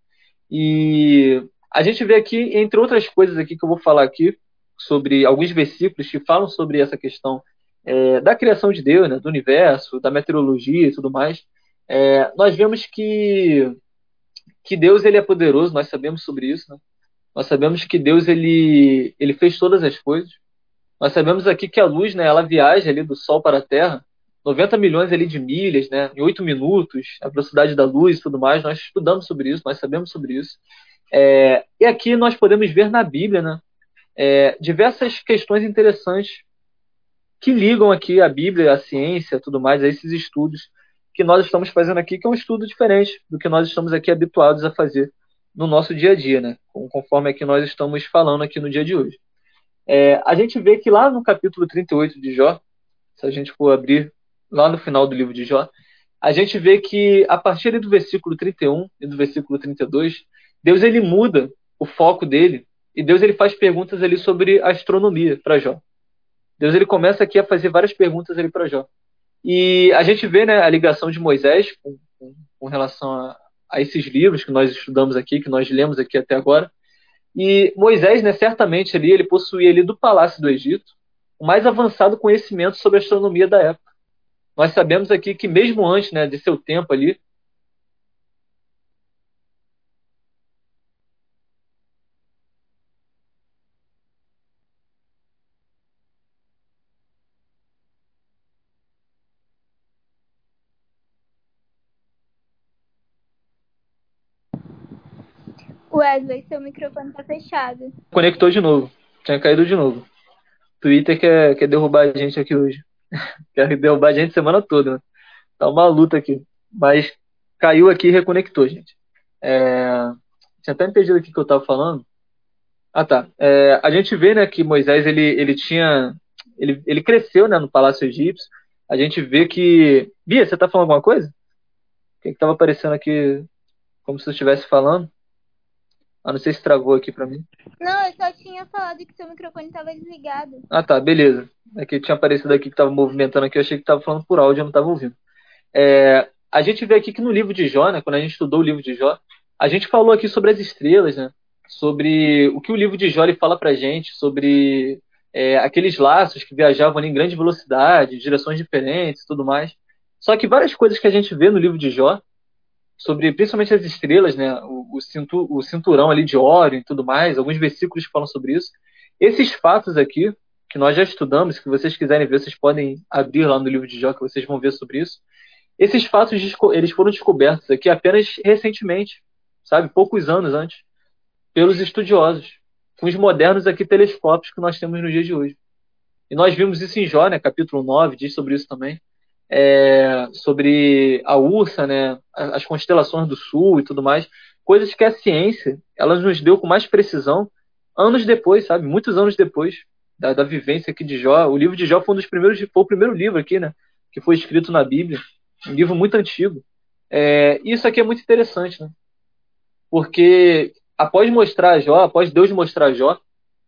e a gente vê aqui, entre outras coisas aqui que eu vou falar aqui, sobre alguns versículos que falam sobre essa questão é, da criação de Deus, né, do universo, da meteorologia e tudo mais, é, nós vemos que que Deus ele é poderoso, nós sabemos sobre isso, né? Nós sabemos que Deus ele ele fez todas as coisas. Nós sabemos aqui que a luz, né, ela viaja ali do Sol para a Terra, 90 milhões ali de milhas, né, em 8 minutos, a velocidade da luz e tudo mais. Nós estudamos sobre isso, nós sabemos sobre isso. É, e aqui nós podemos ver na Bíblia, né, é, diversas questões interessantes que ligam aqui a Bíblia, a ciência, tudo mais, a esses estudos que nós estamos fazendo aqui, que é um estudo diferente do que nós estamos aqui habituados a fazer no nosso dia a dia, né? Conforme aqui nós estamos falando aqui no dia de hoje. É, a gente vê que lá no capítulo 38 de Jó, se a gente for abrir lá no final do livro de Jó, a gente vê que a partir do versículo 31 e do versículo 32, Deus ele muda o foco dele e Deus ele faz perguntas ali sobre astronomia para Jó. Deus ele começa aqui a fazer várias perguntas ali para Jó. E a gente vê né, a ligação de Moisés com, com, com relação a, a, esses livros que nós estudamos aqui, que nós lemos aqui até agora. E Moisés, né, certamente ali, ele possuía ali do palácio do Egito o mais avançado conhecimento sobre a astronomia da época. Nós sabemos aqui que mesmo antes né, de seu tempo ali, Wesley, seu microfone tá fechado. Conectou de novo. Tinha caído de novo. Twitter quer, quer derrubar a gente aqui hoje. quer derrubar a gente semana toda. Tá uma luta aqui. Mas caiu aqui e reconectou, gente. É... Tinha até impedido aqui que eu tava falando. Ah, tá. É, a gente vê, né, que Moisés, ele, ele tinha... Ele, ele cresceu, né, no Palácio Egípcio. A gente vê que... Bia, você tá falando alguma coisa? O que que tava aparecendo aqui como se eu estivesse falando? Ah, não sei se travou aqui pra mim. Não, eu só tinha falado que seu microfone estava desligado. Ah, tá, beleza. É que tinha aparecido aqui que estava movimentando aqui, eu achei que estava falando por áudio, eu não estava ouvindo. É, a gente vê aqui que no livro de Jó, né, quando a gente estudou o livro de Jó, a gente falou aqui sobre as estrelas, né, sobre o que o livro de Jó ele fala pra gente, sobre é, aqueles laços que viajavam ali em grande velocidade, direções diferentes e tudo mais. Só que várias coisas que a gente vê no livro de Jó, sobre principalmente as estrelas, né, o, o, cinturão ali de Órion e tudo mais, alguns versículos falam sobre isso. Esses fatos aqui, que nós já estudamos, que vocês quiserem ver, vocês podem abrir lá no livro de Jó, que vocês vão ver sobre isso. Esses fatos eles foram descobertos aqui apenas recentemente, sabe, poucos anos antes, pelos estudiosos, com os modernos aqui telescópios que nós temos no dia de hoje. E nós vimos isso em Jó, né, capítulo 9, diz sobre isso também é, sobre a Ursa, né, as constelações do Sul e tudo mais, coisas que a ciência ela nos deu com mais precisão anos depois, sabe, muitos anos depois da, da vivência aqui de Jó. O livro de Jó foi um dos primeiros, foi o primeiro livro aqui, né, que foi escrito na Bíblia, um livro muito antigo. É, isso aqui é muito interessante, né, porque após mostrar Jó, após Deus mostrar Jó,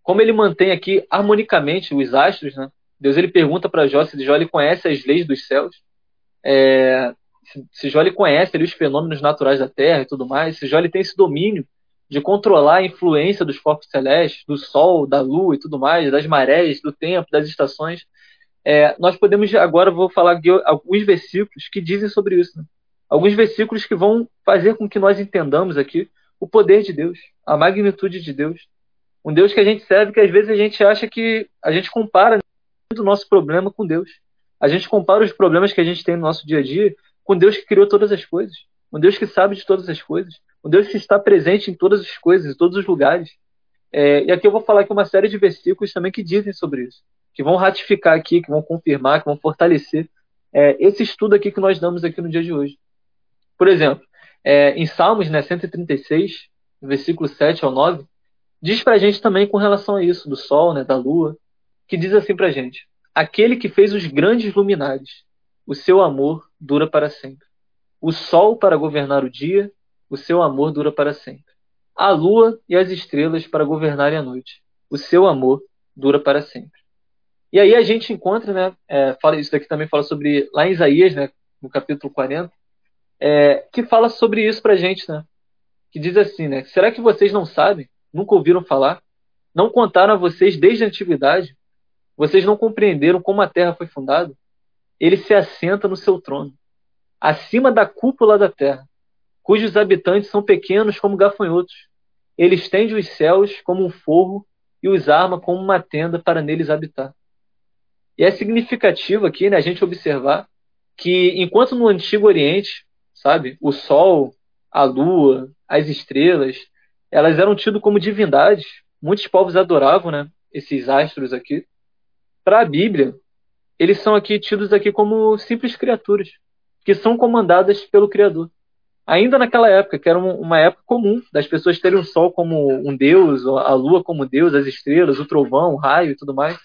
como ele mantém aqui harmonicamente os astros, né, Deus ele pergunta para Jó se Jó ele conhece as leis dos céus, é, se, Jó ele conhece ali, os fenômenos naturais da Terra e tudo mais, se Jó ele tem esse domínio de controlar a influência dos corpos celestes, do Sol, da Lua e tudo mais, das marés, do tempo, das estações. É, nós podemos agora vou falar aqui alguns versículos que dizem sobre isso. Né? Alguns versículos que vão fazer com que nós entendamos aqui o poder de Deus, a magnitude de Deus. Um Deus que a gente serve que às vezes a gente acha que a gente compara do nosso problema com Deus. A gente compara os problemas que a gente tem no nosso dia a dia com Deus que criou todas as coisas, um Deus que sabe de todas as coisas, um Deus que está presente em todas as coisas, em todos os lugares. É, e aqui eu vou falar aqui uma série de versículos também que dizem sobre isso, que vão ratificar aqui, que vão confirmar, que vão fortalecer é, esse estudo aqui que nós damos aqui no dia de hoje. Por exemplo, é, em Salmos né, 136, versículo 7 ao 9, diz para a gente também com relação a isso, do sol, né, da lua, que diz assim pra gente: Aquele que fez os grandes luminares, o seu amor dura para sempre. O sol para governar o dia, o seu amor dura para sempre. a lua e as estrelas para governarem a noite. O seu amor dura para sempre. E aí a gente encontra, né? É, fala, isso daqui também fala sobre, lá em Isaías, né? No capítulo 40, é, que fala sobre isso pra gente, né? Que diz assim, né? Será que vocês não sabem? Nunca ouviram falar? Não contaram a vocês desde a antiguidade? Vocês não compreenderam como a terra foi fundada? Ele se assenta no seu trono, acima da cúpula da terra, cujos habitantes são pequenos como gafanhotos. Ele estende os céus como um forro e os arma como uma tenda para neles habitar. E é significativo aqui né, a gente observar que, enquanto no Antigo Oriente, sabe, o Sol, a Lua, as estrelas, elas eram tidas como divindades, muitos povos adoravam né, esses astros aqui. Para a Bíblia, eles são aqui tidos aqui como simples criaturas, que são comandadas pelo Criador. Ainda naquela época, que era uma época comum das pessoas terem o Sol como um Deus, a Lua como Deus, as estrelas, o trovão, o raio e tudo mais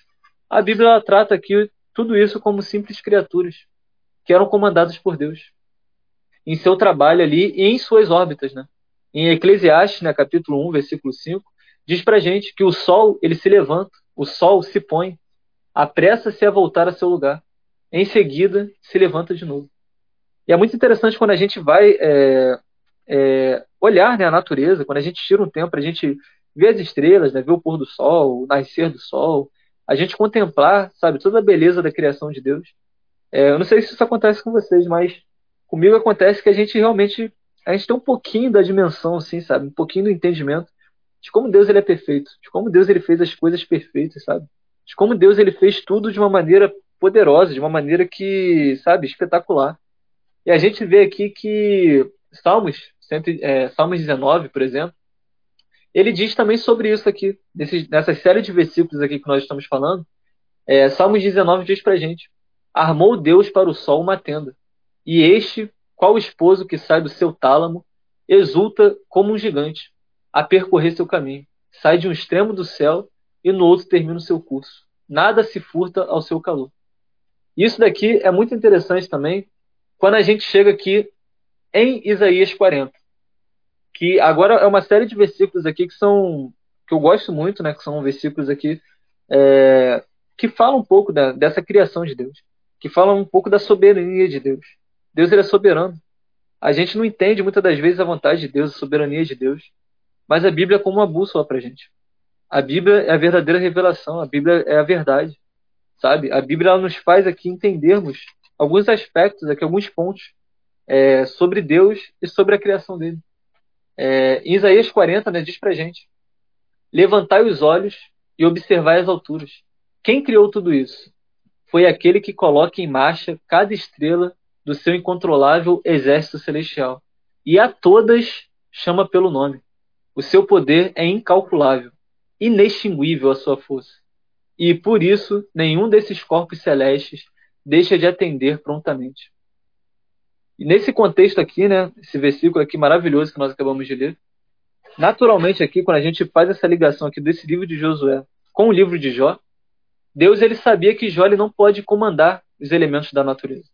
a Bíblia trata aqui tudo isso como simples criaturas que eram comandadas por Deus em seu trabalho ali e em suas órbitas, né? Em Eclesiastes, né, capítulo 1, versículo 5, diz pra gente que o sol, ele se levanta, o sol se põe, apressa-se a voltar a seu lugar. Em seguida, se levanta de novo. E é muito interessante quando a gente vai é, é, olhar né, a natureza, quando a gente tira um tempo para a gente ver as estrelas, né, ver o pôr do sol, o nascer do sol, a gente contemplar, sabe, toda a beleza da criação de Deus. É, eu não sei se isso acontece com vocês, mas comigo acontece que a gente realmente a gente tem um pouquinho da dimensão, assim, sabe, um pouquinho do entendimento de como Deus ele é perfeito, de como Deus ele fez as coisas perfeitas, sabe, de como Deus ele fez tudo de uma maneira poderosa, de uma maneira que, sabe, espetacular. E a gente vê aqui que Salmos, é, Salmos 19, por exemplo, ele diz também sobre isso aqui, nessa série de versículos aqui que nós estamos falando. É, Salmos 19 diz pra gente: Armou Deus para o sol uma tenda, e este, qual esposo que sai do seu tálamo, exulta como um gigante, a percorrer seu caminho. Sai de um extremo do céu e no outro termina o seu curso. Nada se furta ao seu calor. Isso daqui é muito interessante também quando a gente chega aqui em Isaías 40 que agora é uma série de versículos aqui que são que eu gosto muito, né? Que são versículos aqui é, que falam um pouco da, dessa criação de Deus, que falam um pouco da soberania de Deus. Deus ele é soberano. A gente não entende muitas das vezes a vontade de Deus, a soberania de Deus, mas a Bíblia é como uma bússola para gente. A Bíblia é a verdadeira revelação, a Bíblia é a verdade, sabe? A Bíblia ela nos faz aqui entendermos alguns aspectos, aqui alguns pontos é, sobre Deus e sobre a criação dele. É, em Isaías 40, né, diz pra gente: Levantai os olhos e observai as alturas. Quem criou tudo isso? Foi aquele que coloca em marcha cada estrela do seu incontrolável exército celestial. E a todas chama pelo nome. O seu poder é incalculável, inextinguível a sua força. E por isso, nenhum desses corpos celestes deixa de atender prontamente. E nesse contexto aqui, né, esse versículo aqui maravilhoso que nós acabamos de ler, naturalmente aqui, quando a gente faz essa ligação aqui desse livro de Josué com o livro de Jó, Deus ele sabia que Jó ele não pode comandar os elementos da natureza.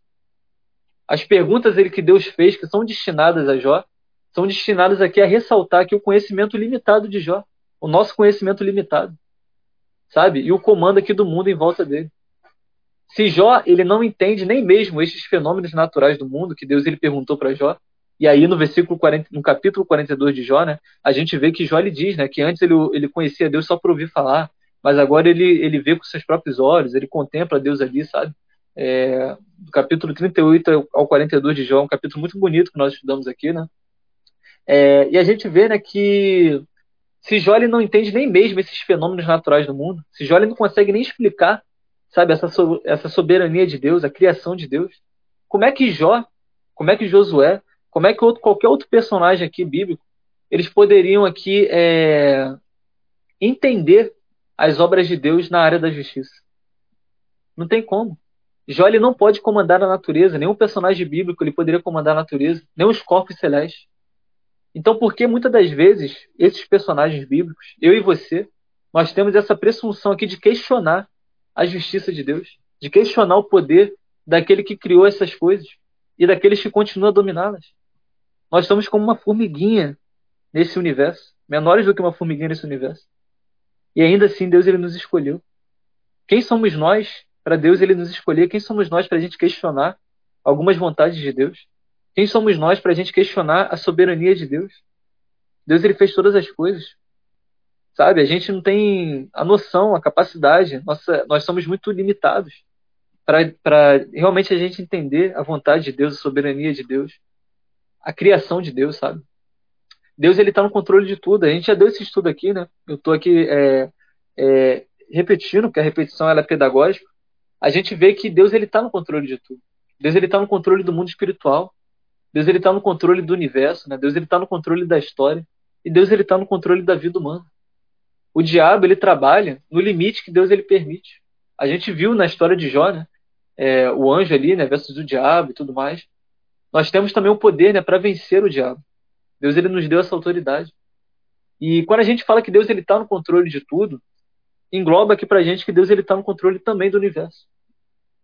As perguntas ele, que Deus fez, que são destinadas a Jó, são destinadas aqui a ressaltar que o conhecimento limitado de Jó, o nosso conhecimento limitado, sabe? E o comando aqui do mundo em volta dele. Se Jó ele não entende nem mesmo estes fenômenos naturais do mundo que Deus ele perguntou para Jó, e aí no versículo 40, no capítulo 42 de Jó, né, a gente vê que Jó ele diz, né, que antes ele, ele conhecia Deus só por ouvir falar, mas agora ele, ele vê com seus próprios olhos, ele contempla Deus ali, sabe? É, do capítulo 38 ao 42 de Jó, um capítulo muito bonito que nós estudamos aqui, né? É, e a gente vê, né, que se ele não entende nem mesmo esses fenômenos naturais do mundo, se ele não consegue nem explicar sabe, essa, so, essa soberania de Deus, a criação de Deus. Como é que Jó, como é que Josué, como é que outro, qualquer outro personagem aqui bíblico, eles poderiam aqui é, entender as obras de Deus na área da justiça? Não tem como. Jó ele não pode comandar a natureza, nenhum personagem bíblico ele poderia comandar a natureza, nem os corpos celestes. Então, por que muitas das vezes esses personagens bíblicos, eu e você, nós temos essa presunção aqui de questionar a justiça de Deus, de questionar o poder daquele que criou essas coisas e daqueles que continuam a dominá-las. Nós estamos como uma formiguinha nesse universo, menores do que uma formiguinha nesse universo. E ainda assim Deus ele nos escolheu. Quem somos nós para Deus ele nos escolher? Quem somos nós para a gente questionar algumas vontades de Deus? Quem somos nós para a gente questionar a soberania de Deus? Deus ele fez todas as coisas. Sabe? A gente não tem a noção, a capacidade. Nossa, nós somos muito limitados para realmente a gente entender a vontade de Deus, a soberania de Deus, a criação de Deus, sabe? Deus ele está no controle de tudo. A gente já deu esse estudo aqui, né? Eu estou aqui é, é, repetindo, porque a repetição ela é pedagógica. A gente vê que Deus ele está no controle de tudo. Deus ele está no controle do mundo espiritual. Deus ele está no controle do universo, né? Deus ele está no controle da história e Deus ele está no controle da vida humana. O diabo ele trabalha no limite que Deus ele permite. A gente viu na história de Jó, né? É, o anjo ali, né, versus o diabo e tudo mais. Nós temos também o poder, né, para vencer o diabo. Deus ele nos deu essa autoridade. E quando a gente fala que Deus ele está no controle de tudo, engloba aqui para a gente que Deus ele está no controle também do universo.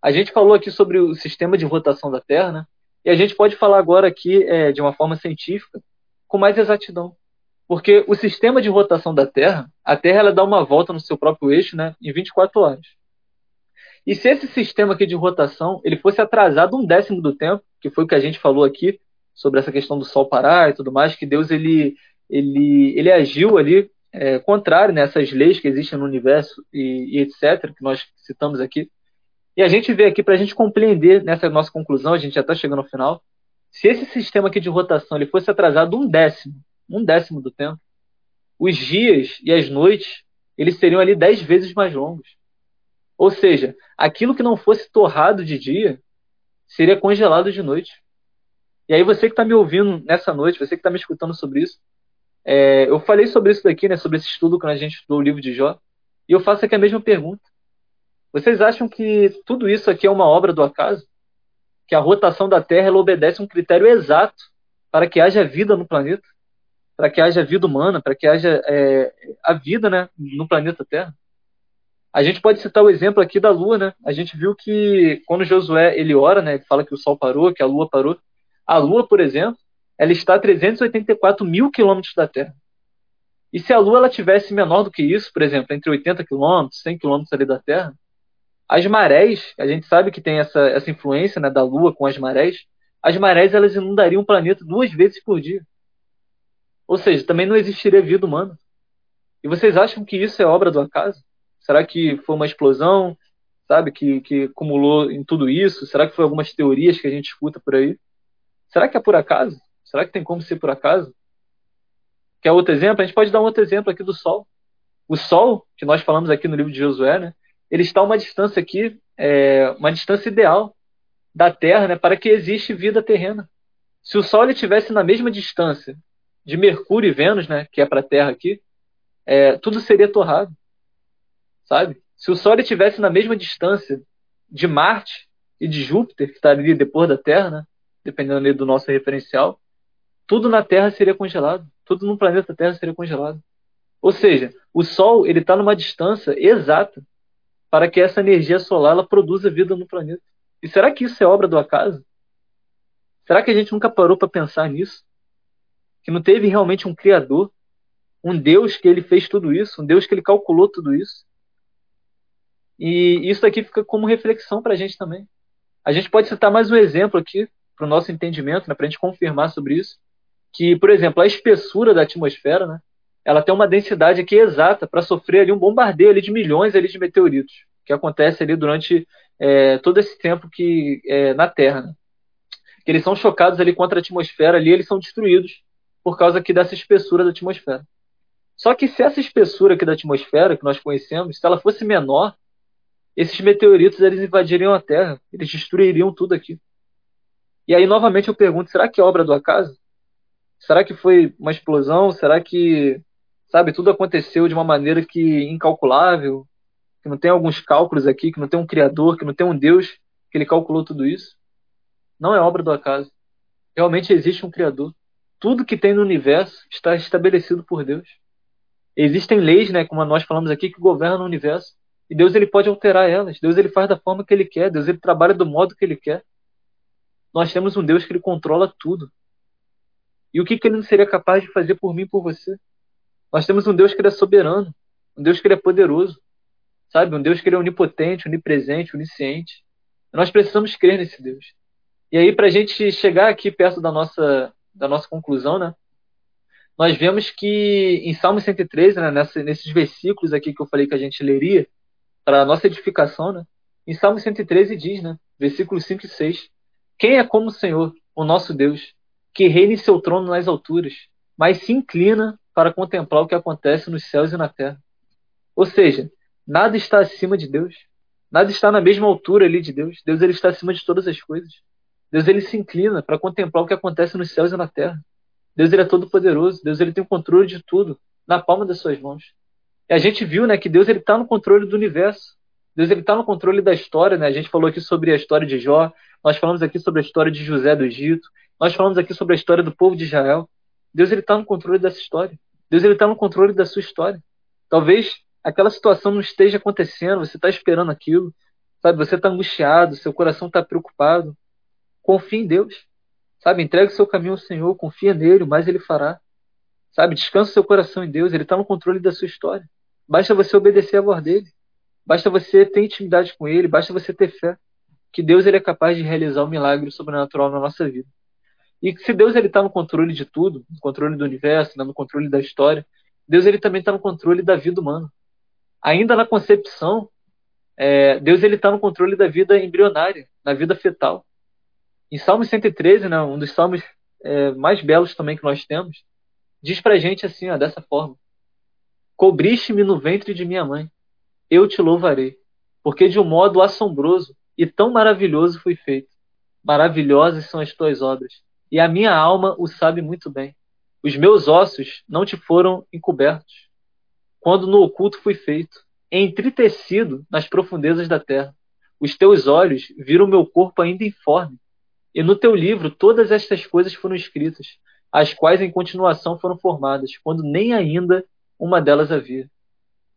A gente falou aqui sobre o sistema de rotação da Terra, né? E a gente pode falar agora aqui é, de uma forma científica com mais exatidão. Porque o sistema de rotação da Terra, a Terra ela dá uma volta no seu próprio eixo né, em 24 horas. E se esse sistema aqui de rotação ele fosse atrasado um décimo do tempo, que foi o que a gente falou aqui sobre essa questão do Sol parar e tudo mais, que Deus ele, ele, ele agiu ali é, contrário nessas né, leis que existem no universo e, e, etc., que nós citamos aqui. E a gente vê aqui, para a gente compreender nessa nossa conclusão, a gente já está chegando ao final, se esse sistema aqui de rotação ele fosse atrasado um décimo, um décimo do tempo, os dias e as noites eles seriam ali dez vezes mais longos. Ou seja, aquilo que não fosse torrado de dia seria congelado de noite. E aí você que está me ouvindo nessa noite, você que está me escutando sobre isso, é, eu falei sobre isso daqui, né, sobre esse estudo quando a gente estudou o livro de Jó, e eu faço aqui a mesma pergunta. Vocês acham que tudo isso aqui é uma obra do acaso? Que a rotação da Terra obedece um critério exato para que haja vida no planeta? Para que haja vida humana, para que haja é, a vida né, no planeta Terra? A gente pode citar o exemplo aqui da Lua, né? A gente viu que quando Josué ele ora, né? Ele fala que o Sol parou, que a Lua parou. A Lua, por exemplo, ela está a 384 mil quilômetros da Terra. E se a Lua ela tivesse menor do que isso, por exemplo, entre 80 quilômetros, 100 quilômetros ali da Terra, as marés, a gente sabe que tem essa, essa influência né, da Lua com as marés, as marés elas inundariam o planeta duas vezes por dia. Ou seja, também não existiria vida humana. E vocês acham que isso é obra do acaso? Será que foi uma explosão, sabe, que, que acumulou em tudo isso? Será que foi algumas teorias que a gente escuta por aí? Será que é por acaso? Será que tem como ser por acaso? Quer outro exemplo? A gente pode dar um outro exemplo aqui do Sol. O Sol, que nós falamos aqui no livro de Josué, né? Ele está a uma distância aqui, é, uma distância ideal da Terra, né, para que existe vida terrena. Se o Sol estivesse na mesma distância de Mercúrio e Vênus, né, que é para a Terra aqui, é, tudo seria torrado, sabe? Se o Sol estivesse na mesma distância de Marte e de Júpiter, que está ali depois da Terra, né, dependendo do nosso referencial, tudo na Terra seria congelado, tudo no planeta Terra seria congelado. Ou seja, o Sol ele está numa distância exata para que essa energia solar ela produza vida no planeta. E será que isso é obra do acaso? Será que a gente nunca parou para pensar nisso? Que não teve realmente um criador, um Deus que ele fez tudo isso, um Deus que ele calculou tudo isso? E isso aqui fica como reflexão para a gente também. A gente pode citar mais um exemplo aqui para o nosso entendimento, né, para a gente confirmar sobre isso, que, por exemplo, a espessura da atmosfera, né, ela tem uma densidade aqui exata para sofrer ali um bombardeio ali de milhões ali de meteoritos, que acontece ali durante é, todo esse tempo que é, na Terra. Né? Que eles são chocados ali contra a atmosfera ali, eles são destruídos por causa aqui dessa espessura da atmosfera. Só que se essa espessura aqui da atmosfera que nós conhecemos, se ela fosse menor, esses meteoritos eles invadiriam a Terra, eles destruiriam tudo aqui. E aí novamente eu pergunto, será que é obra do acaso? Será que foi uma explosão? Será que sabe? Tudo aconteceu de uma maneira que incalculável, que não tem alguns cálculos aqui, que não tem um criador, que não tem um Deus que ele calculou tudo isso. Não é obra do acaso. Realmente existe um criador. Tudo que tem no universo está estabelecido por Deus. Existem leis, né, como nós falamos aqui, que governam o universo. E Deus ele pode alterar elas. Deus ele faz da forma que ele quer. Deus ele trabalha do modo que ele quer. Nós temos um Deus que ele controla tudo. E o que, que ele não seria capaz de fazer por mim e por você? Nós temos um Deus que ele é soberano, um Deus que ele é poderoso, sabe? Um Deus que ele é onipotente, onipresente, onisciente. Nós precisamos crer nesse Deus. E aí, para a gente chegar aqui perto da nossa, da nossa conclusão, né? Nós vemos que em Salmo 113, né, nessa, nesses versículos aqui que eu falei que a gente leria, para a nossa edificação, né? Em Salmo 113 diz, né? Versículos 5 e 6. Quem é como o Senhor, o nosso Deus, que reina em seu trono nas alturas, mas se inclina para contemplar o que acontece nos céus e na terra. Ou seja, nada está acima de Deus. Nada está na mesma altura ali de Deus. Deus ele está acima de todas as coisas. Deus ele se inclina para contemplar o que acontece nos céus e na terra. Deus ele é todo poderoso. Deus ele tem o controle de tudo na palma das suas mãos. E a gente viu, né, que Deus ele está no controle do universo. Deus ele está no controle da história, né? A gente falou aqui sobre a história de Jó. Nós falamos aqui sobre a história de José do Egito. Nós falamos aqui sobre a história do povo de Israel. Deus ele está no controle dessa história. Deus ele está no controle da sua história. Talvez aquela situação não esteja acontecendo, você está esperando aquilo, sabe? Você está angustiado, seu coração está preocupado. Confie em Deus, sabe? Entregue o seu caminho ao Senhor, confia nele, mais ele fará, sabe? Descansa o seu coração em Deus, ele está no controle da sua história. Basta você obedecer a voz dele, basta você ter intimidade com ele, basta você ter fé que Deus ele é capaz de realizar um milagre sobrenatural na nossa vida. E se Deus ele está no controle de tudo, no controle do universo, né, no controle da história, Deus ele também está no controle da vida humana. Ainda na concepção, é, Deus ele está no controle da vida embrionária, na vida fetal. Em Salmo 113, né, um dos salmos é, mais belos também que nós temos, diz para gente assim, ó, dessa forma: Cobriste-me no ventre de minha mãe, eu te louvarei, porque de um modo assombroso e tão maravilhoso fui feito. Maravilhosas são as tuas obras e a minha alma o sabe muito bem. Os meus ossos não te foram encobertos, quando no oculto fui feito, entritecido nas profundezas da terra. Os teus olhos viram meu corpo ainda informe, e no teu livro todas estas coisas foram escritas, as quais em continuação foram formadas, quando nem ainda uma delas havia.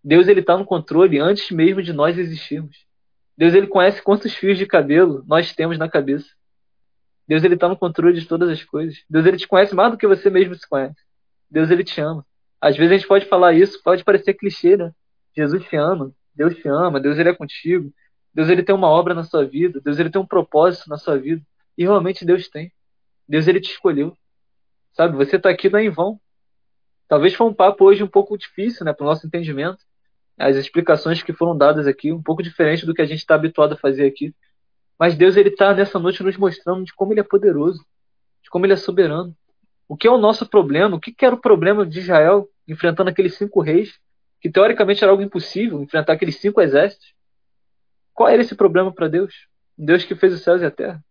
Deus ele está no controle antes mesmo de nós existirmos. Deus ele conhece quantos fios de cabelo nós temos na cabeça. Deus ele está no controle de todas as coisas. Deus ele te conhece mais do que você mesmo se conhece. Deus ele te ama. Às vezes a gente pode falar isso, pode parecer clichê, né? Jesus te ama, Deus te ama, Deus ele é contigo. Deus ele tem uma obra na sua vida, Deus ele tem um propósito na sua vida. E realmente Deus tem. Deus ele te escolheu. Sabe, você está aqui não é em vão. Talvez foi um papo hoje um pouco difícil, né, para o nosso entendimento. As explicações que foram dadas aqui, um pouco diferente do que a gente está habituado a fazer aqui. Mas Deus ele está nessa noite nos mostrando de como ele é poderoso, de como ele é soberano. O que é o nosso problema? O que era o problema de Israel enfrentando aqueles cinco reis, que teoricamente era algo impossível, enfrentar aqueles cinco exércitos? Qual era esse problema para Deus? Um Deus que fez os céus e a terra.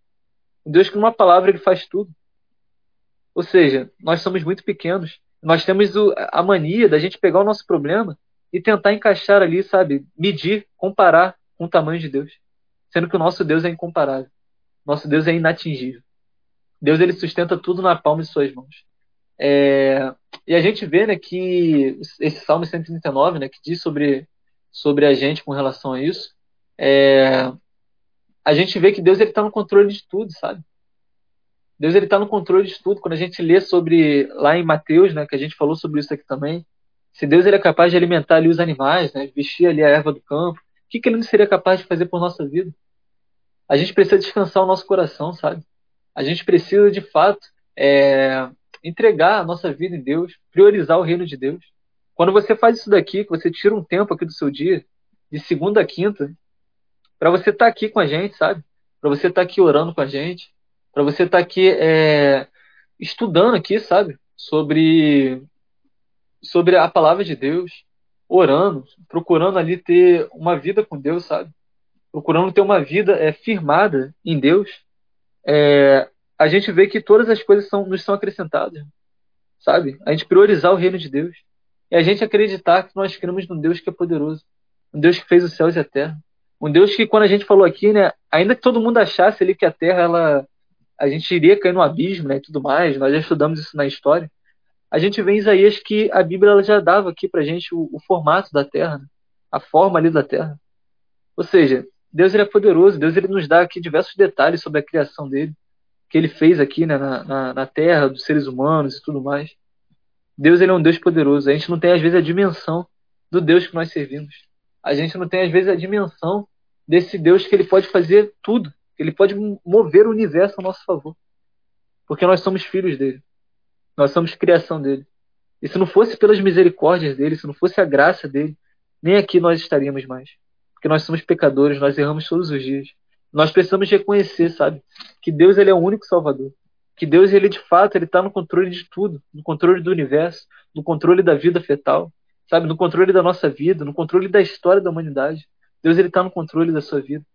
Um Deus que numa palavra ele faz tudo. Ou seja, nós somos muito pequenos. Nós temos a mania da gente pegar o nosso problema e tentar encaixar ali, sabe, medir, comparar com o tamanho de Deus sendo que o nosso Deus é incomparável. Nosso Deus é inatingível. Deus ele sustenta tudo na palma de suas mãos. É, e a gente vê né, que esse Salmo 139, né, que diz sobre, sobre a gente com relação a isso, é, a gente vê que Deus está no controle de tudo, sabe? Deus está no controle de tudo. Quando a gente lê sobre lá em Mateus, né, que a gente falou sobre isso aqui também, se Deus ele é capaz de alimentar ali os animais, né, vestir ali a erva do campo, que, que ele não seria capaz de fazer por nossa vida? A gente precisa descansar o nosso coração, sabe? A gente precisa, de fato, é, entregar a nossa vida em Deus, priorizar o reino de Deus. Quando você faz isso daqui, que você tira um tempo aqui do seu dia, de segunda a quinta, para você estar tá aqui com a gente, sabe? Para você estar tá aqui orando com a gente, para você estar tá aqui é, estudando aqui, sabe? Sobre sobre a palavra de Deus, orando, procurando ali ter uma vida com Deus, sabe? Procurando ter uma vida é, firmada em Deus, é, a gente vê que todas as coisas são, nos são acrescentadas, sabe? A gente priorizar o reino de Deus e a gente acreditar que nós cremos num Deus que é poderoso, um Deus que fez os céus e a terra, um Deus que quando a gente falou aqui, né, ainda que todo mundo achasse ali que a terra ela a gente iria cair no abismo, né, e tudo mais, nós já estudamos isso na história a gente vê em Isaías que a Bíblia já dava aqui para gente o, o, formato da Terra, né? a forma ali da Terra. Ou seja, Deus ele é poderoso, Deus ele nos dá aqui diversos detalhes sobre a criação dele, que ele fez aqui né, na, na, na Terra, dos seres humanos e tudo mais. Deus ele é um Deus poderoso. A gente não tem às vezes a dimensão do Deus que nós servimos. A gente não tem às vezes a dimensão desse Deus que ele pode fazer tudo, ele pode mover o universo a nosso favor. Porque nós somos filhos dele. Nós somos criação dele. E se não fosse pelas misericórdias dele, se não fosse a graça dele, nem aqui nós estaríamos mais. Porque nós somos pecadores, nós erramos todos os dias. Nós precisamos reconhecer, sabe, que Deus ele é o único Salvador. Que Deus ele de fato ele está no controle de tudo, no controle do universo, no controle da vida fetal, sabe, no controle da nossa vida, no controle da história da humanidade. Deus ele está no controle da sua vida.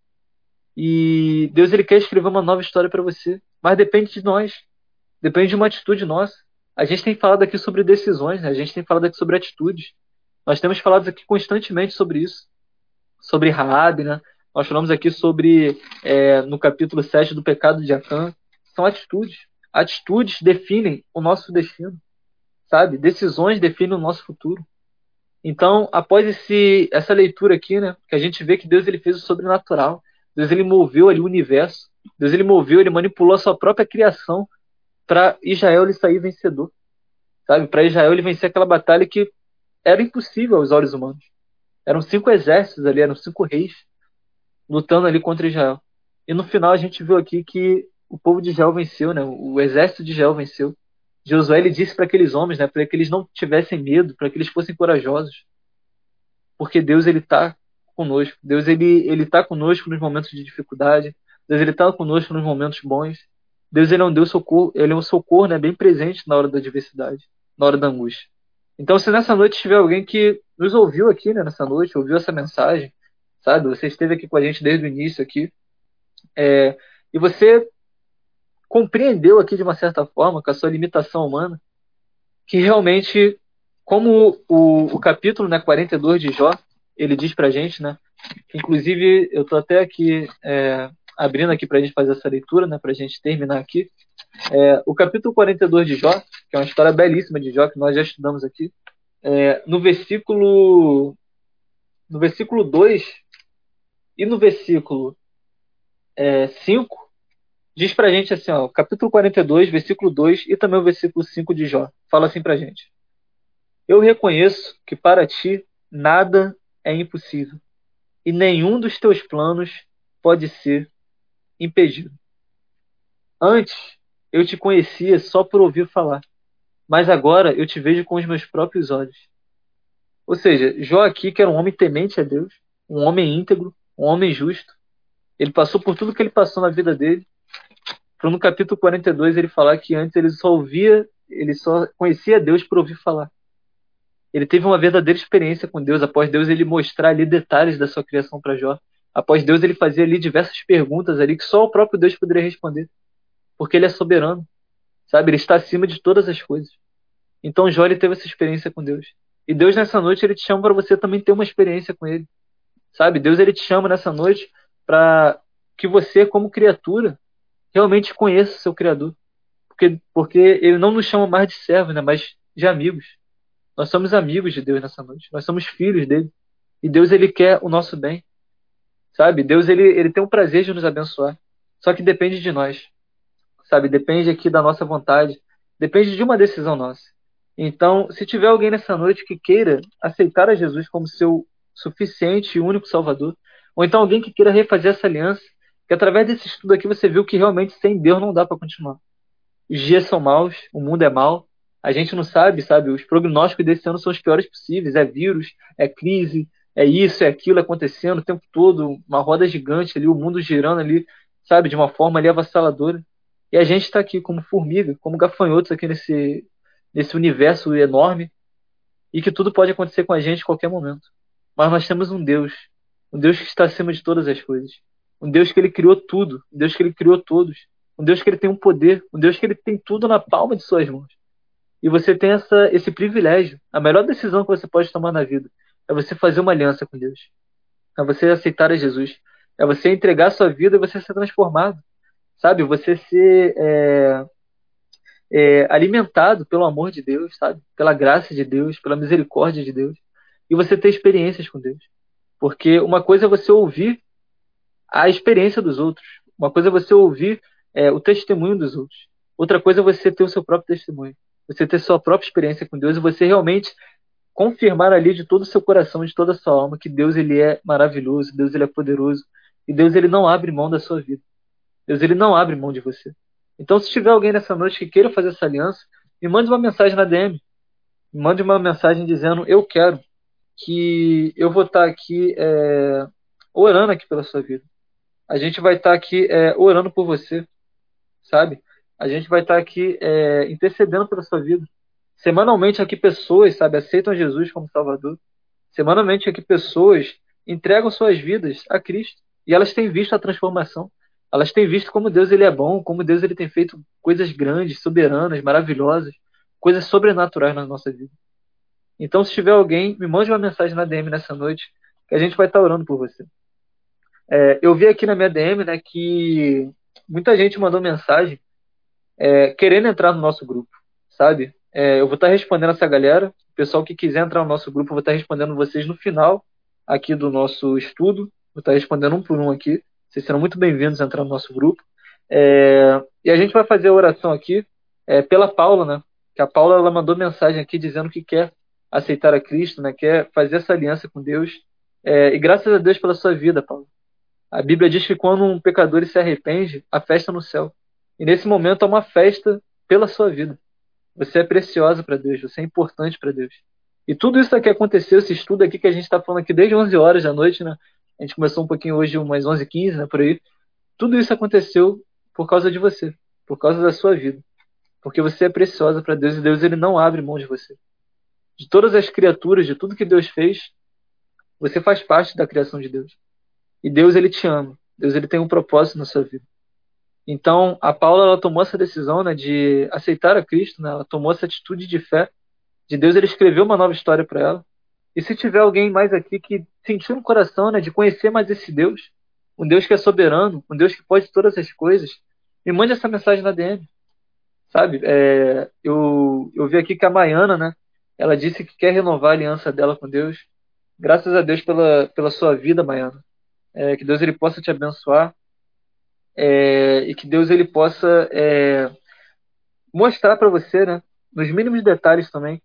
E Deus ele quer escrever uma nova história para você, mas depende de nós. Depende de uma atitude nossa. A gente tem falado aqui sobre decisões, né? a gente tem falado aqui sobre atitudes. Nós temos falado aqui constantemente sobre isso. Sobre Raab, né? Nós falamos aqui sobre, é, no capítulo 7 do pecado de Acã. São atitudes. Atitudes definem o nosso destino, sabe? Decisões definem o nosso futuro. Então, após esse, essa leitura aqui, né, que a gente vê que Deus ele fez o sobrenatural. Deus ele moveu ali o universo. Deus ele moveu, ele manipulou a sua própria criação para Israel ele sair vencedor. Sabe? Para Israel ele vencer aquela batalha que era impossível aos olhos humanos. Eram cinco exércitos ali, eram cinco reis lutando ali contra Israel. E no final a gente viu aqui que o povo de Israel venceu, né? O exército de Israel venceu. Josué ele disse para aqueles homens, né, para que eles não tivessem medo, para que eles fossem corajosos. Porque Deus ele tá conosco. Deus ele ele tá conosco nos momentos de dificuldade. Deus ele tá conosco nos momentos bons. Deus ele é um Deus socorro, ele é um socorro, né, bem presente na hora da adversidade, na hora da angústia. Então, se nessa noite tiver alguém que nos ouviu aqui, né, nessa noite, ouviu essa mensagem, sabe? Você esteve aqui com a gente desde o início aqui, é, e você compreendeu aqui de uma certa forma, com a sua limitação humana, que realmente, como o, o capítulo né, 42 de Jó, ele diz pra gente, né? Inclusive, eu tô até aqui é, abrindo aqui para a gente fazer essa leitura, né, para a gente terminar aqui. É, o capítulo 42 de Jó, que é uma história belíssima de Jó, que nós já estudamos aqui, é, no versículo no versículo 2 e no versículo é, 5, diz para a gente assim, ó, capítulo 42, versículo 2 e também o versículo 5 de Jó. Fala assim para a gente. Eu reconheço que para ti nada é impossível e nenhum dos teus planos pode ser impedido. Antes, eu te conhecia só por ouvir falar, mas agora eu te vejo com os meus próprios olhos. Ou seja, Jó aqui, que era um homem temente a Deus, um homem íntegro, um homem justo, ele passou por tudo que ele passou na vida dele. Para no capítulo 42 ele falar que antes ele só ouvia, ele só conhecia Deus por ouvir falar. Ele teve uma verdadeira experiência com Deus após Deus ele mostrar ali detalhes da sua criação para Jó. Após Deus, ele fazia ali diversas perguntas ali que só o próprio Deus poderia responder. Porque ele é soberano. Sabe? Ele está acima de todas as coisas. Então Jó ele teve essa experiência com Deus. E Deus nessa noite ele te chama para você também ter uma experiência com ele. Sabe? Deus ele te chama nessa noite para que você como criatura realmente conheça o seu criador. Porque porque ele não nos chama mais de servos, né, mas de amigos. Nós somos amigos de Deus nessa noite. Nós somos filhos dele. E Deus ele quer o nosso bem. Sabe? Deus ele, ele tem um prazer de nos abençoar. Só que depende de nós. Sabe? Depende aqui da nossa vontade. Depende de uma decisão nossa. Então, se tiver alguém nessa noite que queira aceitar a Jesus como seu suficiente e único Salvador, ou então alguém que queira refazer essa aliança, que através desse estudo aqui você viu que realmente sem Deus não dá para continuar. Os dias são maus, o mundo é mau, a gente não sabe, sabe? Os prognósticos desse ano são os piores possíveis. É vírus, é crise, é isso, é aquilo acontecendo o tempo todo, uma roda gigante ali, o mundo girando ali, sabe, de uma forma ali avassaladora. E a gente está aqui como formiga, como gafanhotos aqui nesse, nesse universo enorme, e que tudo pode acontecer com a gente a qualquer momento. Mas nós temos um Deus, um Deus que está acima de todas as coisas, um Deus que ele criou tudo, um Deus que ele criou todos, um Deus que ele tem um poder, um Deus que ele tem tudo na palma de suas mãos. E você tem essa, esse privilégio, a melhor decisão que você pode tomar na vida é você fazer uma aliança com Deus. É você aceitar a Jesus. É você entregar sua vida e você ser transformado. Sabe? Você ser é, é, alimentado pelo amor de Deus, sabe? Pela graça de Deus, pela misericórdia de Deus. E você ter experiências com Deus. Porque uma coisa é você ouvir a experiência dos outros. Uma coisa é você ouvir é, o testemunho dos outros. Outra coisa é você ter o seu próprio testemunho. você ter sua própria experiência com Deus e você realmente confirmar ali de todo o seu coração, de toda a sua alma, que Deus ele é maravilhoso, Deus ele é poderoso e Deus ele não abre mão da sua vida. Deus ele não abre mão de você. Então, se tiver alguém nessa noite que queira fazer essa aliança, me mande uma mensagem na DM. Me mande uma mensagem dizendo: Eu quero que eu vou estar aqui é, orando aqui pela sua vida. A gente vai estar aqui é, orando por você, sabe? A gente vai estar aqui é, intercedendo pela sua vida. Semanalmente aqui pessoas, sabe, aceitam Jesus como Salvador. Semanalmente aqui pessoas entregam suas vidas a Cristo e elas têm visto a transformação. Elas têm visto como Deus ele é bom, como Deus ele tem feito coisas grandes, soberanas, maravilhosas, coisas sobrenaturais na nossa vida. Então, se tiver alguém, me mande uma mensagem na DM nessa noite, que a gente vai estar orando por você. É, eu vi aqui na minha DM né, que muita gente mandou mensagem é, querendo entrar no nosso grupo, sabe? É, eu vou estar respondendo essa galera. O pessoal que quiser entrar no nosso grupo, eu vou estar respondendo vocês no final aqui do nosso estudo. Vou estar respondendo um por um aqui. Vocês serão muito bem-vindos a entrar no nosso grupo. É, e a gente vai fazer a oração aqui é, pela Paula, né? Que a Paula ela mandou mensagem aqui dizendo que quer aceitar a Cristo, né? Quer fazer essa aliança com Deus. É, e graças a Deus pela sua vida, Paula. A Bíblia diz que quando um pecador se arrepende, a festa no céu. E nesse momento é uma festa pela sua vida. Você é preciosa para Deus, você é importante para Deus. E tudo isso que aconteceu, esse estudo aqui que a gente está falando aqui desde 11 horas da noite, né? A gente começou um pouquinho hoje, umas 11h15, né, por aí. Tudo isso aconteceu por causa de você, por causa da sua vida. Porque você é preciosa para Deus e Deus ele não abre mão de você. De todas as criaturas, de tudo que Deus fez, você faz parte da criação de Deus. E Deus ele te ama. Deus ele tem um propósito na sua vida. Então, a Paula ela tomou essa decisão, né, de aceitar a Cristo, né? Ela tomou essa atitude de fé. De Deus ele escreveu uma nova história para ela. E se tiver alguém mais aqui que sentiu no coração, né, de conhecer mais esse Deus, um Deus que é soberano, um Deus que pode todas as coisas, me mande essa mensagem na DM. Sabe? É, eu, eu vi aqui que a Maiana, né, ela disse que quer renovar a aliança dela com Deus. Graças a Deus pela, pela sua vida, Maiana. É, que Deus ele possa te abençoar é, e que Deus ele possa é, mostrar para você, né, nos mínimos detalhes também,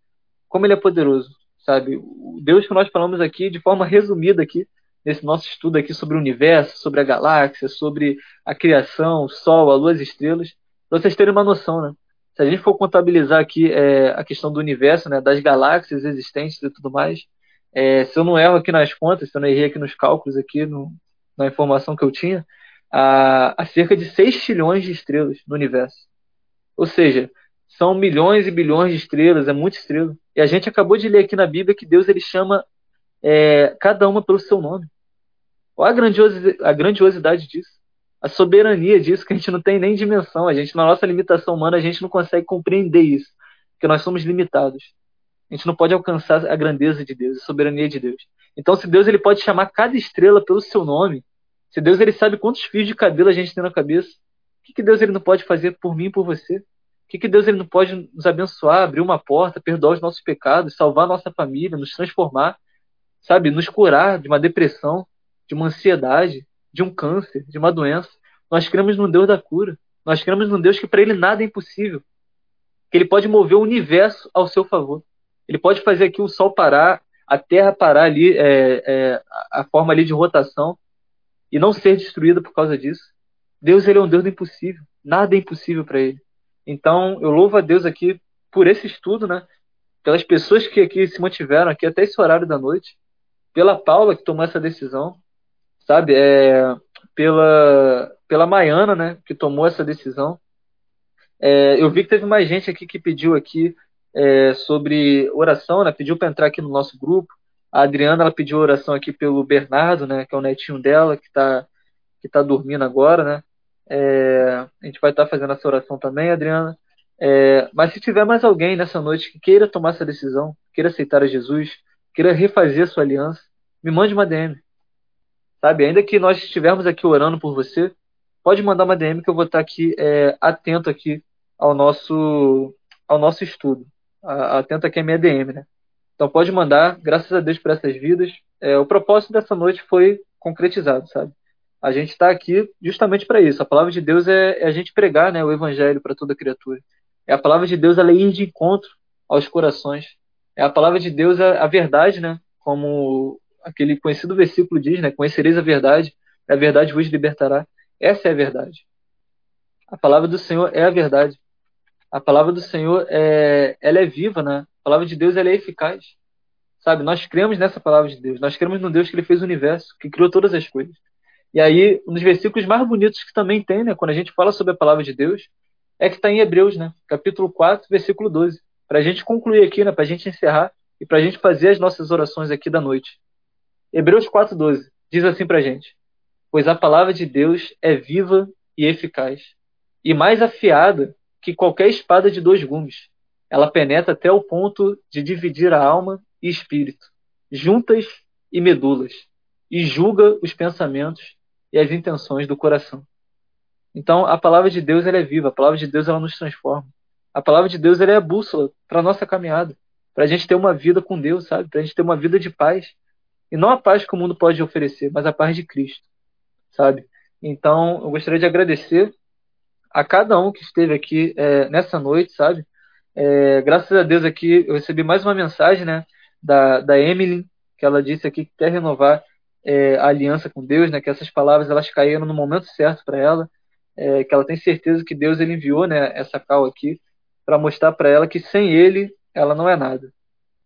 como ele é poderoso sabe? O Deus que nós falamos aqui de forma resumida aqui nesse nosso estudo aqui sobre o universo, sobre a galáxia, sobre a criação, o Sol, a lua, as estrelas, para vocês terem uma noção, né? Se a gente for contabilizar aqui é, a questão do universo, né, das galáxias existentes e tudo mais, é, se eu não erro aqui nas contas, se eu não errei aqui nos cálculos aqui no, na informação que eu tinha, há, há cerca de 6 trilhões de estrelas no universo. Ou seja, são milhões e bilhões de estrelas, é muita estrela. E a gente acabou de ler aqui na Bíblia que Deus ele chama é, cada uma pelo seu nome. Olha a grandiosidade, a grandiosidade disso. A soberania disso, que a gente não tem nem dimensão. A gente, na nossa limitação humana, a gente não consegue compreender isso. Porque nós somos limitados. A gente não pode alcançar a grandeza de Deus, a soberania de Deus. Então, se Deus ele pode chamar cada estrela pelo seu nome, se Deus ele sabe quantos fios de cabelo a gente tem na cabeça, o que, que Deus ele não pode fazer por mim e por você? que, que Deus ele não pode nos abençoar, abrir uma porta, perdoar os nossos pecados, salvar a nossa família, nos transformar, sabe, nos curar de uma depressão, de uma ansiedade, de um câncer, de uma doença. Nós cremos no Deus da cura. Nós cremos no Deus que para ele nada é impossível. Que ele pode mover o universo ao seu favor. Ele pode fazer aqui o sol parar, a terra parar ali, é, é, a forma ali de rotação e não ser destruída por causa disso. Deus ele é um Deus do impossível. Nada é impossível para ele. Então, eu louvo a Deus aqui por esse estudo, né? Pelas pessoas que aqui se mantiveram aqui até esse horário da noite, pela Paula que tomou essa decisão, sabe? É, pela pela Maiana, né? Que tomou essa decisão. É, eu vi que teve mais gente aqui que pediu aqui é, sobre oração, né? Pediu para entrar aqui no nosso grupo. A Adriana ela pediu oração aqui pelo Bernardo, né? Que é o netinho dela que está que tá dormindo agora, né? É, a gente vai estar fazendo essa oração também, Adriana. É, mas se tiver mais alguém nessa noite que queira tomar essa decisão, queira aceitar a Jesus, queira refazer a sua aliança, me mande uma DM. Sabe? Ainda que nós estivermos aqui orando por você, pode mandar uma DM que eu vou estar aqui é, atento aqui ao nosso ao nosso estudo. Atento aqui à minha DM, né? Então pode mandar, graças a Deus por essas vidas. É, o propósito dessa noite foi concretizado, sabe? a gente está aqui justamente para isso. A palavra de Deus é, é, a gente pregar né, o evangelho para toda criatura. É a palavra de Deus ela é ir de encontro aos corações. É a palavra de Deus a, a verdade, né? Como aquele conhecido versículo diz, né? Conhecereis a verdade, a verdade vos libertará. Essa é a verdade. A palavra do Senhor é a verdade. A palavra do Senhor é, ela é viva, né? A palavra de Deus ela é eficaz. Sabe? Nós cremos nessa palavra de Deus. Nós cremos no Deus que ele fez o universo, que criou todas as coisas. E aí, um dos versículos mais bonitos que também tem, né, quando a gente fala sobre a palavra de Deus, é que está em Hebreus, né, capítulo 4, versículo 12. Para a gente concluir aqui, né, para a gente encerrar e para a gente fazer as nossas orações aqui da noite. Hebreus 4, 12 diz assim para a gente: Pois a palavra de Deus é viva e eficaz, e mais afiada que qualquer espada de dois gumes. Ela penetra até o ponto de dividir a alma e espírito, juntas e medulas, e julga os pensamentos e as intenções do coração. Então, a palavra de Deus ela é viva, a palavra de Deus ela nos transforma. A palavra de Deus ela é a bússola para nossa caminhada, para a gente ter uma vida com Deus, sabe? Para a gente ter uma vida de paz. E não a paz que o mundo pode oferecer, mas a paz de Cristo, sabe? Então, eu gostaria de agradecer a cada um que esteve aqui é, nessa noite, sabe? É, graças a Deus aqui eu recebi mais uma mensagem, né, da, da Emily, que ela disse aqui que quer renovar é, a aliança com Deus, né? Que essas palavras elas caíram no momento certo para ela, é, que ela tem certeza que Deus ele enviou, né? Essa cal aqui para mostrar para ela que sem Ele ela não é nada.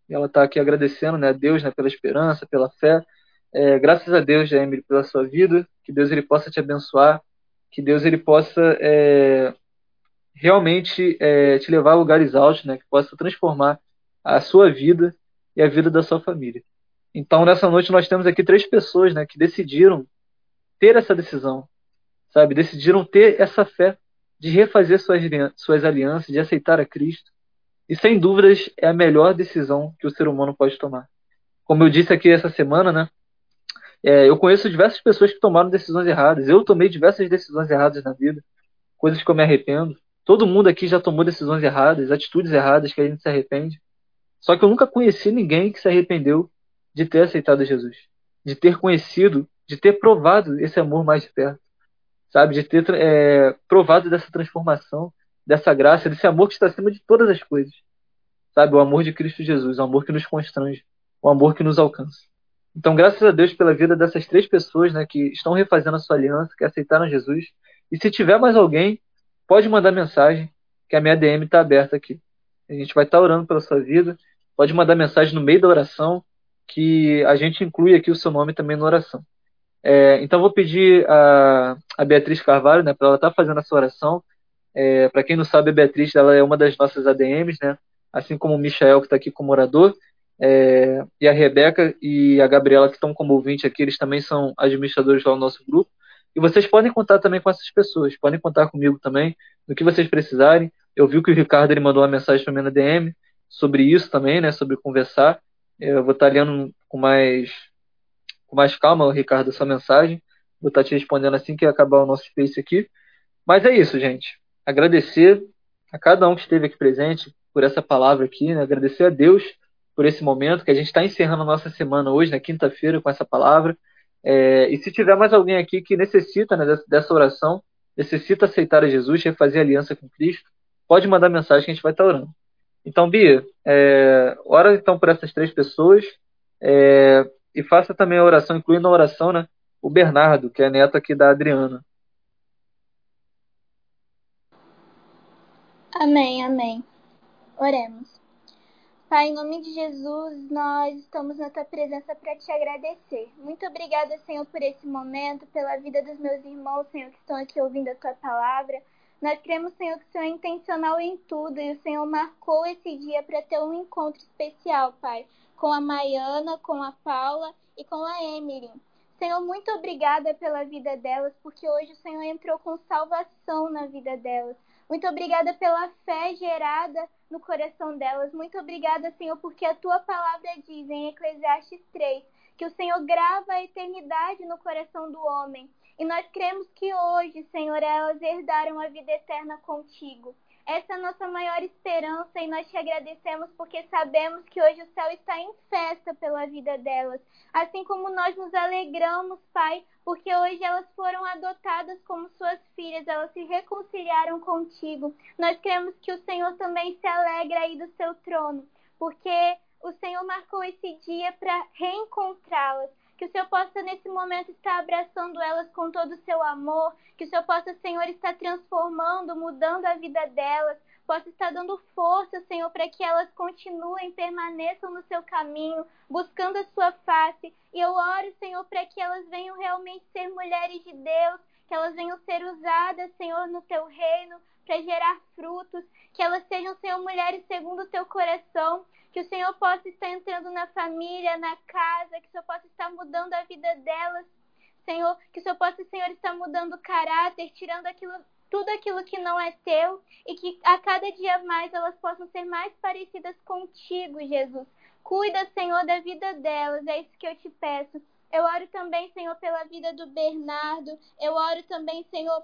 E ela está aqui agradecendo, né? A Deus, né? Pela esperança, pela fé. É, graças a Deus, Emily, pela sua vida. Que Deus ele possa te abençoar. Que Deus ele possa é, realmente é, te levar a lugares altos, né? Que possa transformar a sua vida e a vida da sua família. Então, nessa noite, nós temos aqui três pessoas né, que decidiram ter essa decisão, sabe? Decidiram ter essa fé de refazer suas, suas alianças, de aceitar a Cristo. E, sem dúvidas, é a melhor decisão que o ser humano pode tomar. Como eu disse aqui essa semana, né? É, eu conheço diversas pessoas que tomaram decisões erradas. Eu tomei diversas decisões erradas na vida, coisas que eu me arrependo. Todo mundo aqui já tomou decisões erradas, atitudes erradas que a gente se arrepende. Só que eu nunca conheci ninguém que se arrependeu de ter aceitado Jesus, de ter conhecido, de ter provado esse amor mais de perto, sabe? De ter é, provado dessa transformação, dessa graça, desse amor que está acima de todas as coisas, sabe? O amor de Cristo Jesus, o amor que nos constrange, o amor que nos alcança. Então, graças a Deus pela vida dessas três pessoas, né, que estão refazendo a sua aliança, que aceitaram Jesus. E se tiver mais alguém, pode mandar mensagem, que a minha DM está aberta aqui. A gente vai estar tá orando pela sua vida. Pode mandar mensagem no meio da oração que a gente inclui aqui o seu nome também na oração. É, então vou pedir a, a Beatriz Carvalho, né, para ela estar tá fazendo essa oração. É, para quem não sabe, a Beatriz ela é uma das nossas ADMs, né, assim como o Michael que está aqui como orador, é, e a Rebeca e a Gabriela que estão como ouvinte aqui, eles também são administradores lá no nosso grupo. E vocês podem contar também com essas pessoas, podem contar comigo também, no que vocês precisarem. Eu vi que o Ricardo ele mandou uma mensagem para mim na DM sobre isso também, né, sobre conversar. Eu vou estar lendo com mais, com mais calma, Ricardo, essa mensagem. Vou estar te respondendo assim que acabar o nosso space aqui. Mas é isso, gente. Agradecer a cada um que esteve aqui presente por essa palavra aqui, né? agradecer a Deus por esse momento, que a gente está encerrando a nossa semana hoje, na quinta-feira, com essa palavra. É, e se tiver mais alguém aqui que necessita né, dessa, oração, necessita aceitar a Jesus, refazer aliança com Cristo, pode mandar mensagem que a gente vai estar orando. Então, Bia, é, ora então por essas três pessoas é, e faça também a oração, incluindo a oração, né? O Bernardo, que é neto aqui da Adriana. Amém, amém. Oremos. Pai, em nome de Jesus, nós estamos na tua presença para te agradecer. Muito obrigada, Senhor, por esse momento, pela vida dos meus irmãos, Senhor, que estão aqui ouvindo a tua palavra. Nós cremos, Senhor, que o Senhor é intencional em tudo e o Senhor marcou esse dia para ter um encontro especial, Pai, com a Maiana, com a Paula e com a Emily. Senhor, muito obrigada pela vida delas, porque hoje o Senhor entrou com salvação na vida delas. Muito obrigada pela fé gerada no coração delas. Muito obrigada, Senhor, porque a tua palavra diz em Eclesiastes 3 que o Senhor grava a eternidade no coração do homem. E nós cremos que hoje, Senhor, elas herdaram a vida eterna contigo. Essa é a nossa maior esperança e nós te agradecemos porque sabemos que hoje o céu está em festa pela vida delas. Assim como nós nos alegramos, Pai, porque hoje elas foram adotadas como suas filhas, elas se reconciliaram contigo. Nós cremos que o Senhor também se alegra aí do seu trono, porque o Senhor marcou esse dia para reencontrá-las. Que o Senhor possa, nesse momento, estar abraçando elas com todo o seu amor. Que o Senhor possa, Senhor, estar transformando, mudando a vida delas. Possa estar dando força, Senhor, para que elas continuem, permaneçam no seu caminho, buscando a sua face. E eu oro, Senhor, para que elas venham realmente ser mulheres de Deus, que elas venham ser usadas, Senhor, no teu reino, para gerar frutos, que elas sejam, Senhor, mulheres segundo o teu coração, que o Senhor possa estar entrando na família, na casa, que o Senhor possa estar mudando a vida delas. Senhor, que o Senhor possa, Senhor, estar mudando o caráter, tirando aquilo, tudo aquilo que não é teu e que a cada dia mais elas possam ser mais parecidas contigo, Jesus. Cuida, Senhor, da vida delas, é isso que eu te peço. Eu oro também, Senhor, pela vida do Bernardo. Eu oro também, Senhor,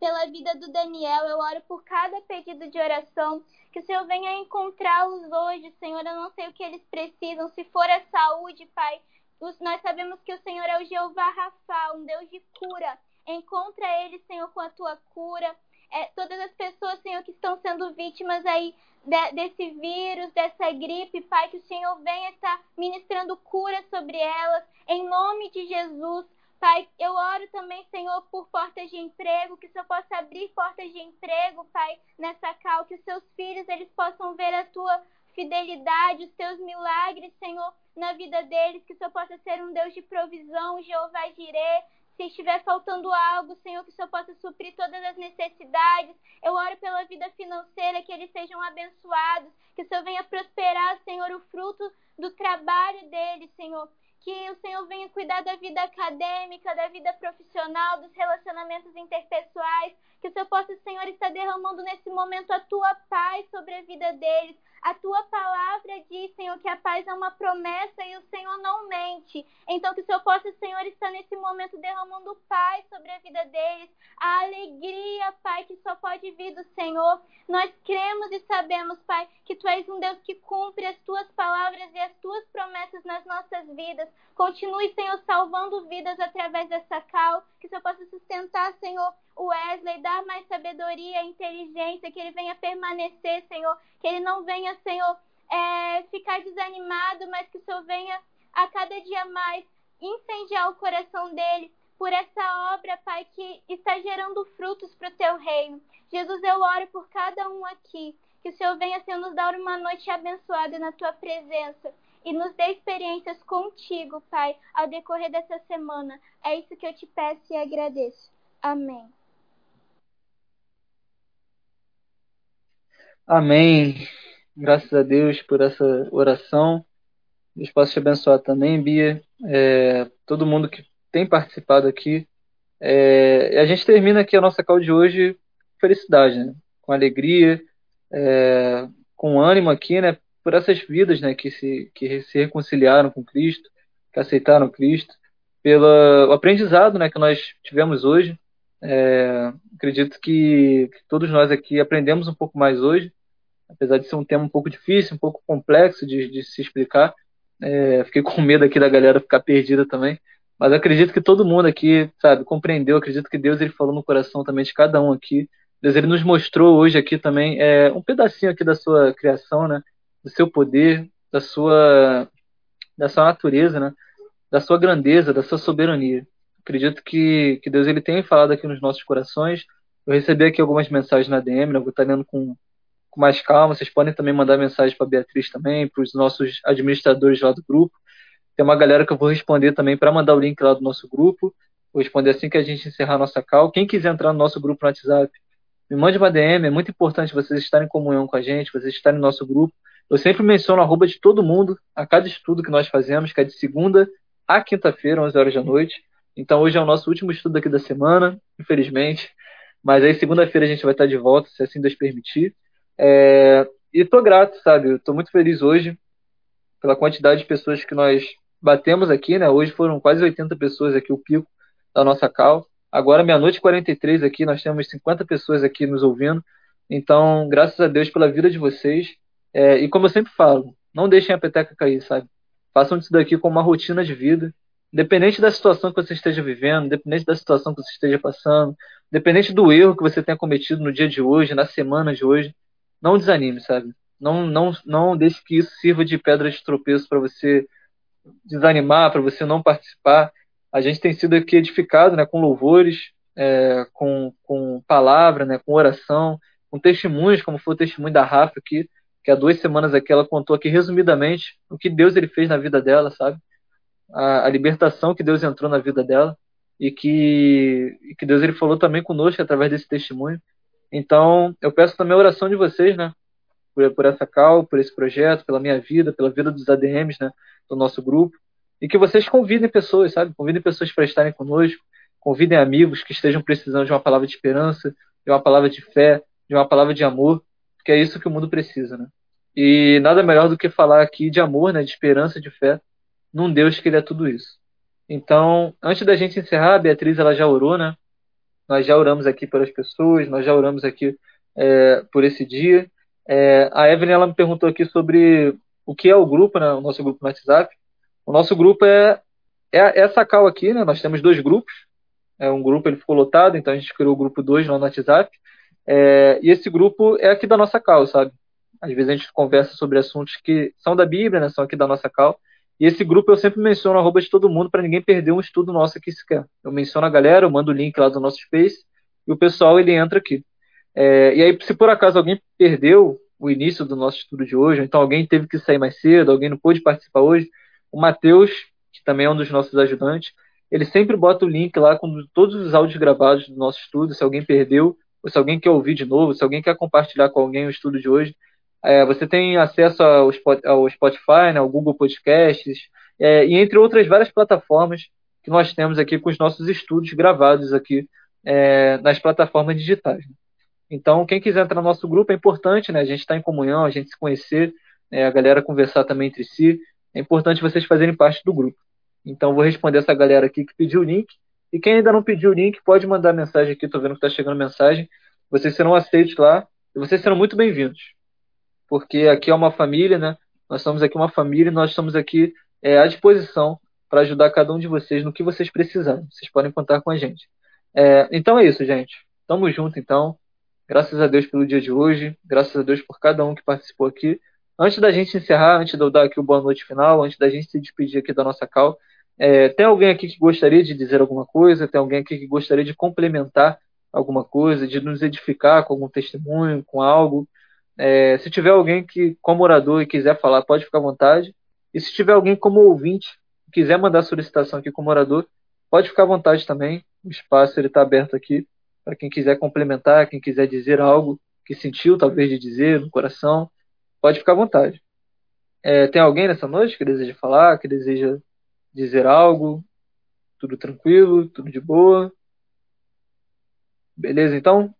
pela vida do Daniel. Eu oro por cada pedido de oração. Que o Senhor venha encontrá-los hoje, Senhor. Eu não sei o que eles precisam. Se for a saúde, Pai, nós sabemos que o Senhor é o Jeová Rafa, um Deus de cura. Encontra eles, Senhor, com a tua cura. É, todas as pessoas, Senhor, que estão sendo vítimas aí de, desse vírus, dessa gripe, Pai, que o Senhor venha estar ministrando cura sobre elas, em nome de Jesus. Pai, eu oro também, Senhor, por portas de emprego, que o Senhor possa abrir portas de emprego, Pai, nessa cal, que os seus filhos eles possam ver a tua fidelidade, os teus milagres, Senhor, na vida deles, que o Senhor possa ser um Deus de provisão, Jeová Jireh, se estiver faltando algo, Senhor, que o Senhor possa suprir todas as necessidades. Eu oro pela vida financeira, que eles sejam abençoados, que o Senhor venha prosperar, Senhor, o fruto do trabalho deles, Senhor que o Senhor venha cuidar da vida acadêmica, da vida profissional, dos relacionamentos interpessoais, que o Senhor possa, Senhor, estar derramando nesse momento a tua paz sobre a vida deles. A tua palavra diz, Senhor, que a paz é uma promessa e o Senhor não mente. Então, que o Senhor possa, Senhor, estar nesse momento derramando paz sobre a vida deles, a alegria, Pai, que só pode vir do Senhor. Nós cremos e sabemos, Pai, que Tu és um Deus que cumpre as Tuas palavras e as Tuas promessas nas nossas vidas. Continue, Senhor, salvando vidas através dessa cal, que o Senhor possa sustentar, Senhor, o Wesley, dar mais sabedoria, inteligência, que ele venha permanecer, Senhor, que ele não venha, Senhor, é, ficar desanimado, mas que o Senhor venha a cada dia mais incendiar o coração dele por essa obra, Pai, que está gerando frutos para o teu reino. Jesus, eu oro por cada um aqui, que o Senhor venha, Senhor, nos dar uma noite abençoada na tua presença e nos dê experiências contigo, Pai, ao decorrer dessa semana. É isso que eu te peço e agradeço. Amém. Amém. Graças a Deus por essa oração. Deus possa te abençoar também, Bia. É, todo mundo que tem participado aqui. É, a gente termina aqui a nossa call de hoje com felicidade, né? com alegria, é, com ânimo aqui, né? Por essas vidas, né? Que se, que se reconciliaram com Cristo, que aceitaram Cristo, pelo aprendizado, né? Que nós tivemos hoje. É, acredito que, que todos nós aqui aprendemos um pouco mais hoje apesar de ser um tema um pouco difícil, um pouco complexo de, de se explicar. É, fiquei com medo aqui da galera ficar perdida também. Mas acredito que todo mundo aqui, sabe, compreendeu. Acredito que Deus ele falou no coração também de cada um aqui. Deus ele nos mostrou hoje aqui também é, um pedacinho aqui da sua criação, né? Do seu poder, da sua da sua natureza, né? Da sua grandeza, da sua soberania. Acredito que, que Deus ele tem falado aqui nos nossos corações. Eu recebi aqui algumas mensagens na DM, né? eu vou estar lendo com, com mais calma. Vocês podem também mandar mensagem para Beatriz também, para os nossos administradores lá do grupo. Tem uma galera que eu vou responder também para mandar o link lá do nosso grupo. Vou responder assim que a gente encerrar a nossa call. Quem quiser entrar no nosso grupo no WhatsApp, me mande uma DM. É muito importante vocês estarem em comunhão com a gente, vocês estarem no nosso grupo. Eu sempre menciono a arroba de todo mundo a cada estudo que nós fazemos, que é de segunda a quinta-feira, 11 horas da noite. Então hoje é o nosso último estudo aqui da semana, infelizmente. Mas aí segunda-feira a gente vai estar de volta, se assim Deus permitir. É, e tô grato, sabe? Tô muito feliz hoje pela quantidade de pessoas que nós batemos aqui, né? Hoje foram quase 80 pessoas aqui, o pico da nossa cal. Agora, meia-noite e 43 aqui, nós temos 50 pessoas aqui nos ouvindo. Então, graças a Deus pela vida de vocês. É, e como eu sempre falo, não deixem a peteca cair, sabe? Façam isso daqui como uma rotina de vida. Independente da situação que você esteja vivendo, independente da situação que você esteja passando, independente do erro que você tenha cometido no dia de hoje, na semana de hoje, não desanime, sabe? Não, não, não deixe que isso sirva de pedra de tropeço para você desanimar, para você não participar. A gente tem sido aqui edificado né, com louvores, é, com, com palavra, né, com oração, com testemunhos, como foi o testemunho da Rafa aqui, que há duas semanas aqui ela contou aqui resumidamente o que Deus ele fez na vida dela, sabe? A, a libertação que Deus entrou na vida dela e que, e que Deus ele falou também conosco através desse testemunho. Então, eu peço também a oração de vocês, né? Por, por essa cal, por esse projeto, pela minha vida, pela vida dos ADMs, né? Do nosso grupo. E que vocês convidem pessoas, sabe? Convidem pessoas para estarem conosco. Convidem amigos que estejam precisando de uma palavra de esperança, de uma palavra de fé, de uma palavra de amor, porque é isso que o mundo precisa, né? E nada melhor do que falar aqui de amor, né? De esperança, de fé, num Deus que ele é tudo isso. Então, antes da gente encerrar, a Beatriz ela já orou, né? Nós já oramos aqui pelas pessoas, nós já oramos aqui é, por esse dia. É, a Evelyn ela me perguntou aqui sobre o que é o grupo, né, o nosso grupo no WhatsApp. O nosso grupo é, é essa cal aqui, né? Nós temos dois grupos. É um grupo, ele ficou lotado, então a gente criou o grupo 2 lá no WhatsApp. É, e esse grupo é aqui da nossa cal, sabe? Às vezes a gente conversa sobre assuntos que são da Bíblia, né? São aqui da nossa cal. E esse grupo eu sempre menciono arroba de todo mundo para ninguém perder um estudo nosso aqui sequer. Eu menciono a galera, eu mando o link lá do nosso Space e o pessoal ele entra aqui. É, e aí, se por acaso alguém perdeu o início do nosso estudo de hoje, então alguém teve que sair mais cedo, alguém não pôde participar hoje, o Matheus, que também é um dos nossos ajudantes, ele sempre bota o link lá com todos os áudios gravados do nosso estudo, se alguém perdeu, ou se alguém quer ouvir de novo, se alguém quer compartilhar com alguém o estudo de hoje, é, você tem acesso ao, Spotify, né, ao Google Podcasts, é, e entre outras várias plataformas que nós temos aqui com os nossos estudos gravados aqui é, nas plataformas digitais. Então, quem quiser entrar no nosso grupo é importante, né? A gente está em comunhão, a gente se conhecer, é, a galera conversar também entre si. É importante vocês fazerem parte do grupo. Então, vou responder essa galera aqui que pediu o link. E quem ainda não pediu o link, pode mandar mensagem aqui. Estou vendo que está chegando mensagem. Vocês serão aceitos lá e vocês serão muito bem-vindos porque aqui é uma família, né? Nós somos aqui uma família e nós estamos aqui é, à disposição para ajudar cada um de vocês no que vocês precisarem. Vocês podem contar com a gente. É, então é isso, gente. Tamo junto, então. Graças a Deus pelo dia de hoje. Graças a Deus por cada um que participou aqui. Antes da gente encerrar, antes de eu dar aqui o boa noite final, antes da gente se despedir aqui da nossa cal, é, tem alguém aqui que gostaria de dizer alguma coisa? Tem alguém aqui que gostaria de complementar alguma coisa, de nos edificar com algum testemunho, com algo? É, se tiver alguém que, como orador, e quiser falar, pode ficar à vontade. E se tiver alguém como ouvinte, quiser mandar solicitação aqui como orador, pode ficar à vontade também. O espaço está aberto aqui para quem quiser complementar, quem quiser dizer algo que sentiu, talvez, de dizer no coração, pode ficar à vontade. É, tem alguém nessa noite que deseja falar, que deseja dizer algo? Tudo tranquilo, tudo de boa? Beleza, então?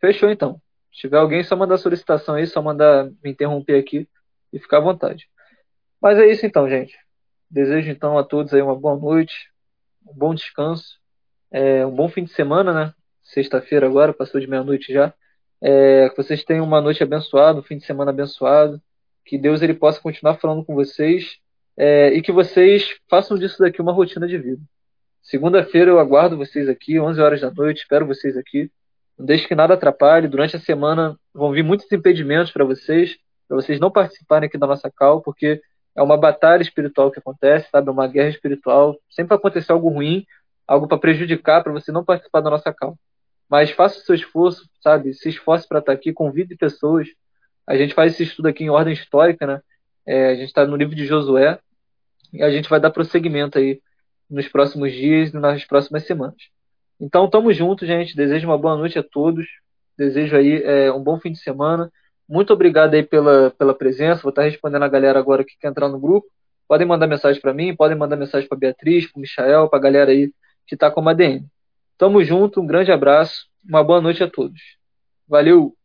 Fechou, então. Se tiver alguém, só mandar solicitação aí, só mandar me interromper aqui e ficar à vontade. Mas é isso então, gente. Desejo então a todos aí uma boa noite, um bom descanso, é, um bom fim de semana, né? Sexta-feira agora, passou de meia-noite já. É, que vocês tenham uma noite abençoada, um fim de semana abençoado. Que Deus ele possa continuar falando com vocês é, e que vocês façam disso daqui uma rotina de vida. Segunda-feira eu aguardo vocês aqui, 11 horas da noite, espero vocês aqui. Não deixe que nada atrapalhe. Durante a semana vão vir muitos impedimentos para vocês, para vocês não participarem aqui da nossa cal, porque é uma batalha espiritual que acontece, sabe? É uma guerra espiritual. Sempre vai acontecer algo ruim, algo para prejudicar, para você não participar da nossa cal. Mas faça o seu esforço, sabe? Se esforce para estar aqui, convide pessoas. A gente faz esse estudo aqui em ordem histórica, né? É, a gente está no livro de Josué e a gente vai dar prosseguimento aí nos próximos dias e nas próximas semanas. Então, tamo junto, gente. Desejo uma boa noite a todos. Desejo aí é, um bom fim de semana. Muito obrigado aí pela, pela presença. Vou estar respondendo a galera agora que quer entrar no grupo. Podem mandar mensagem para mim, podem mandar mensagem para Beatriz, para Michael, para a galera aí que está com a ADM. Tamo junto, um grande abraço, uma boa noite a todos. Valeu!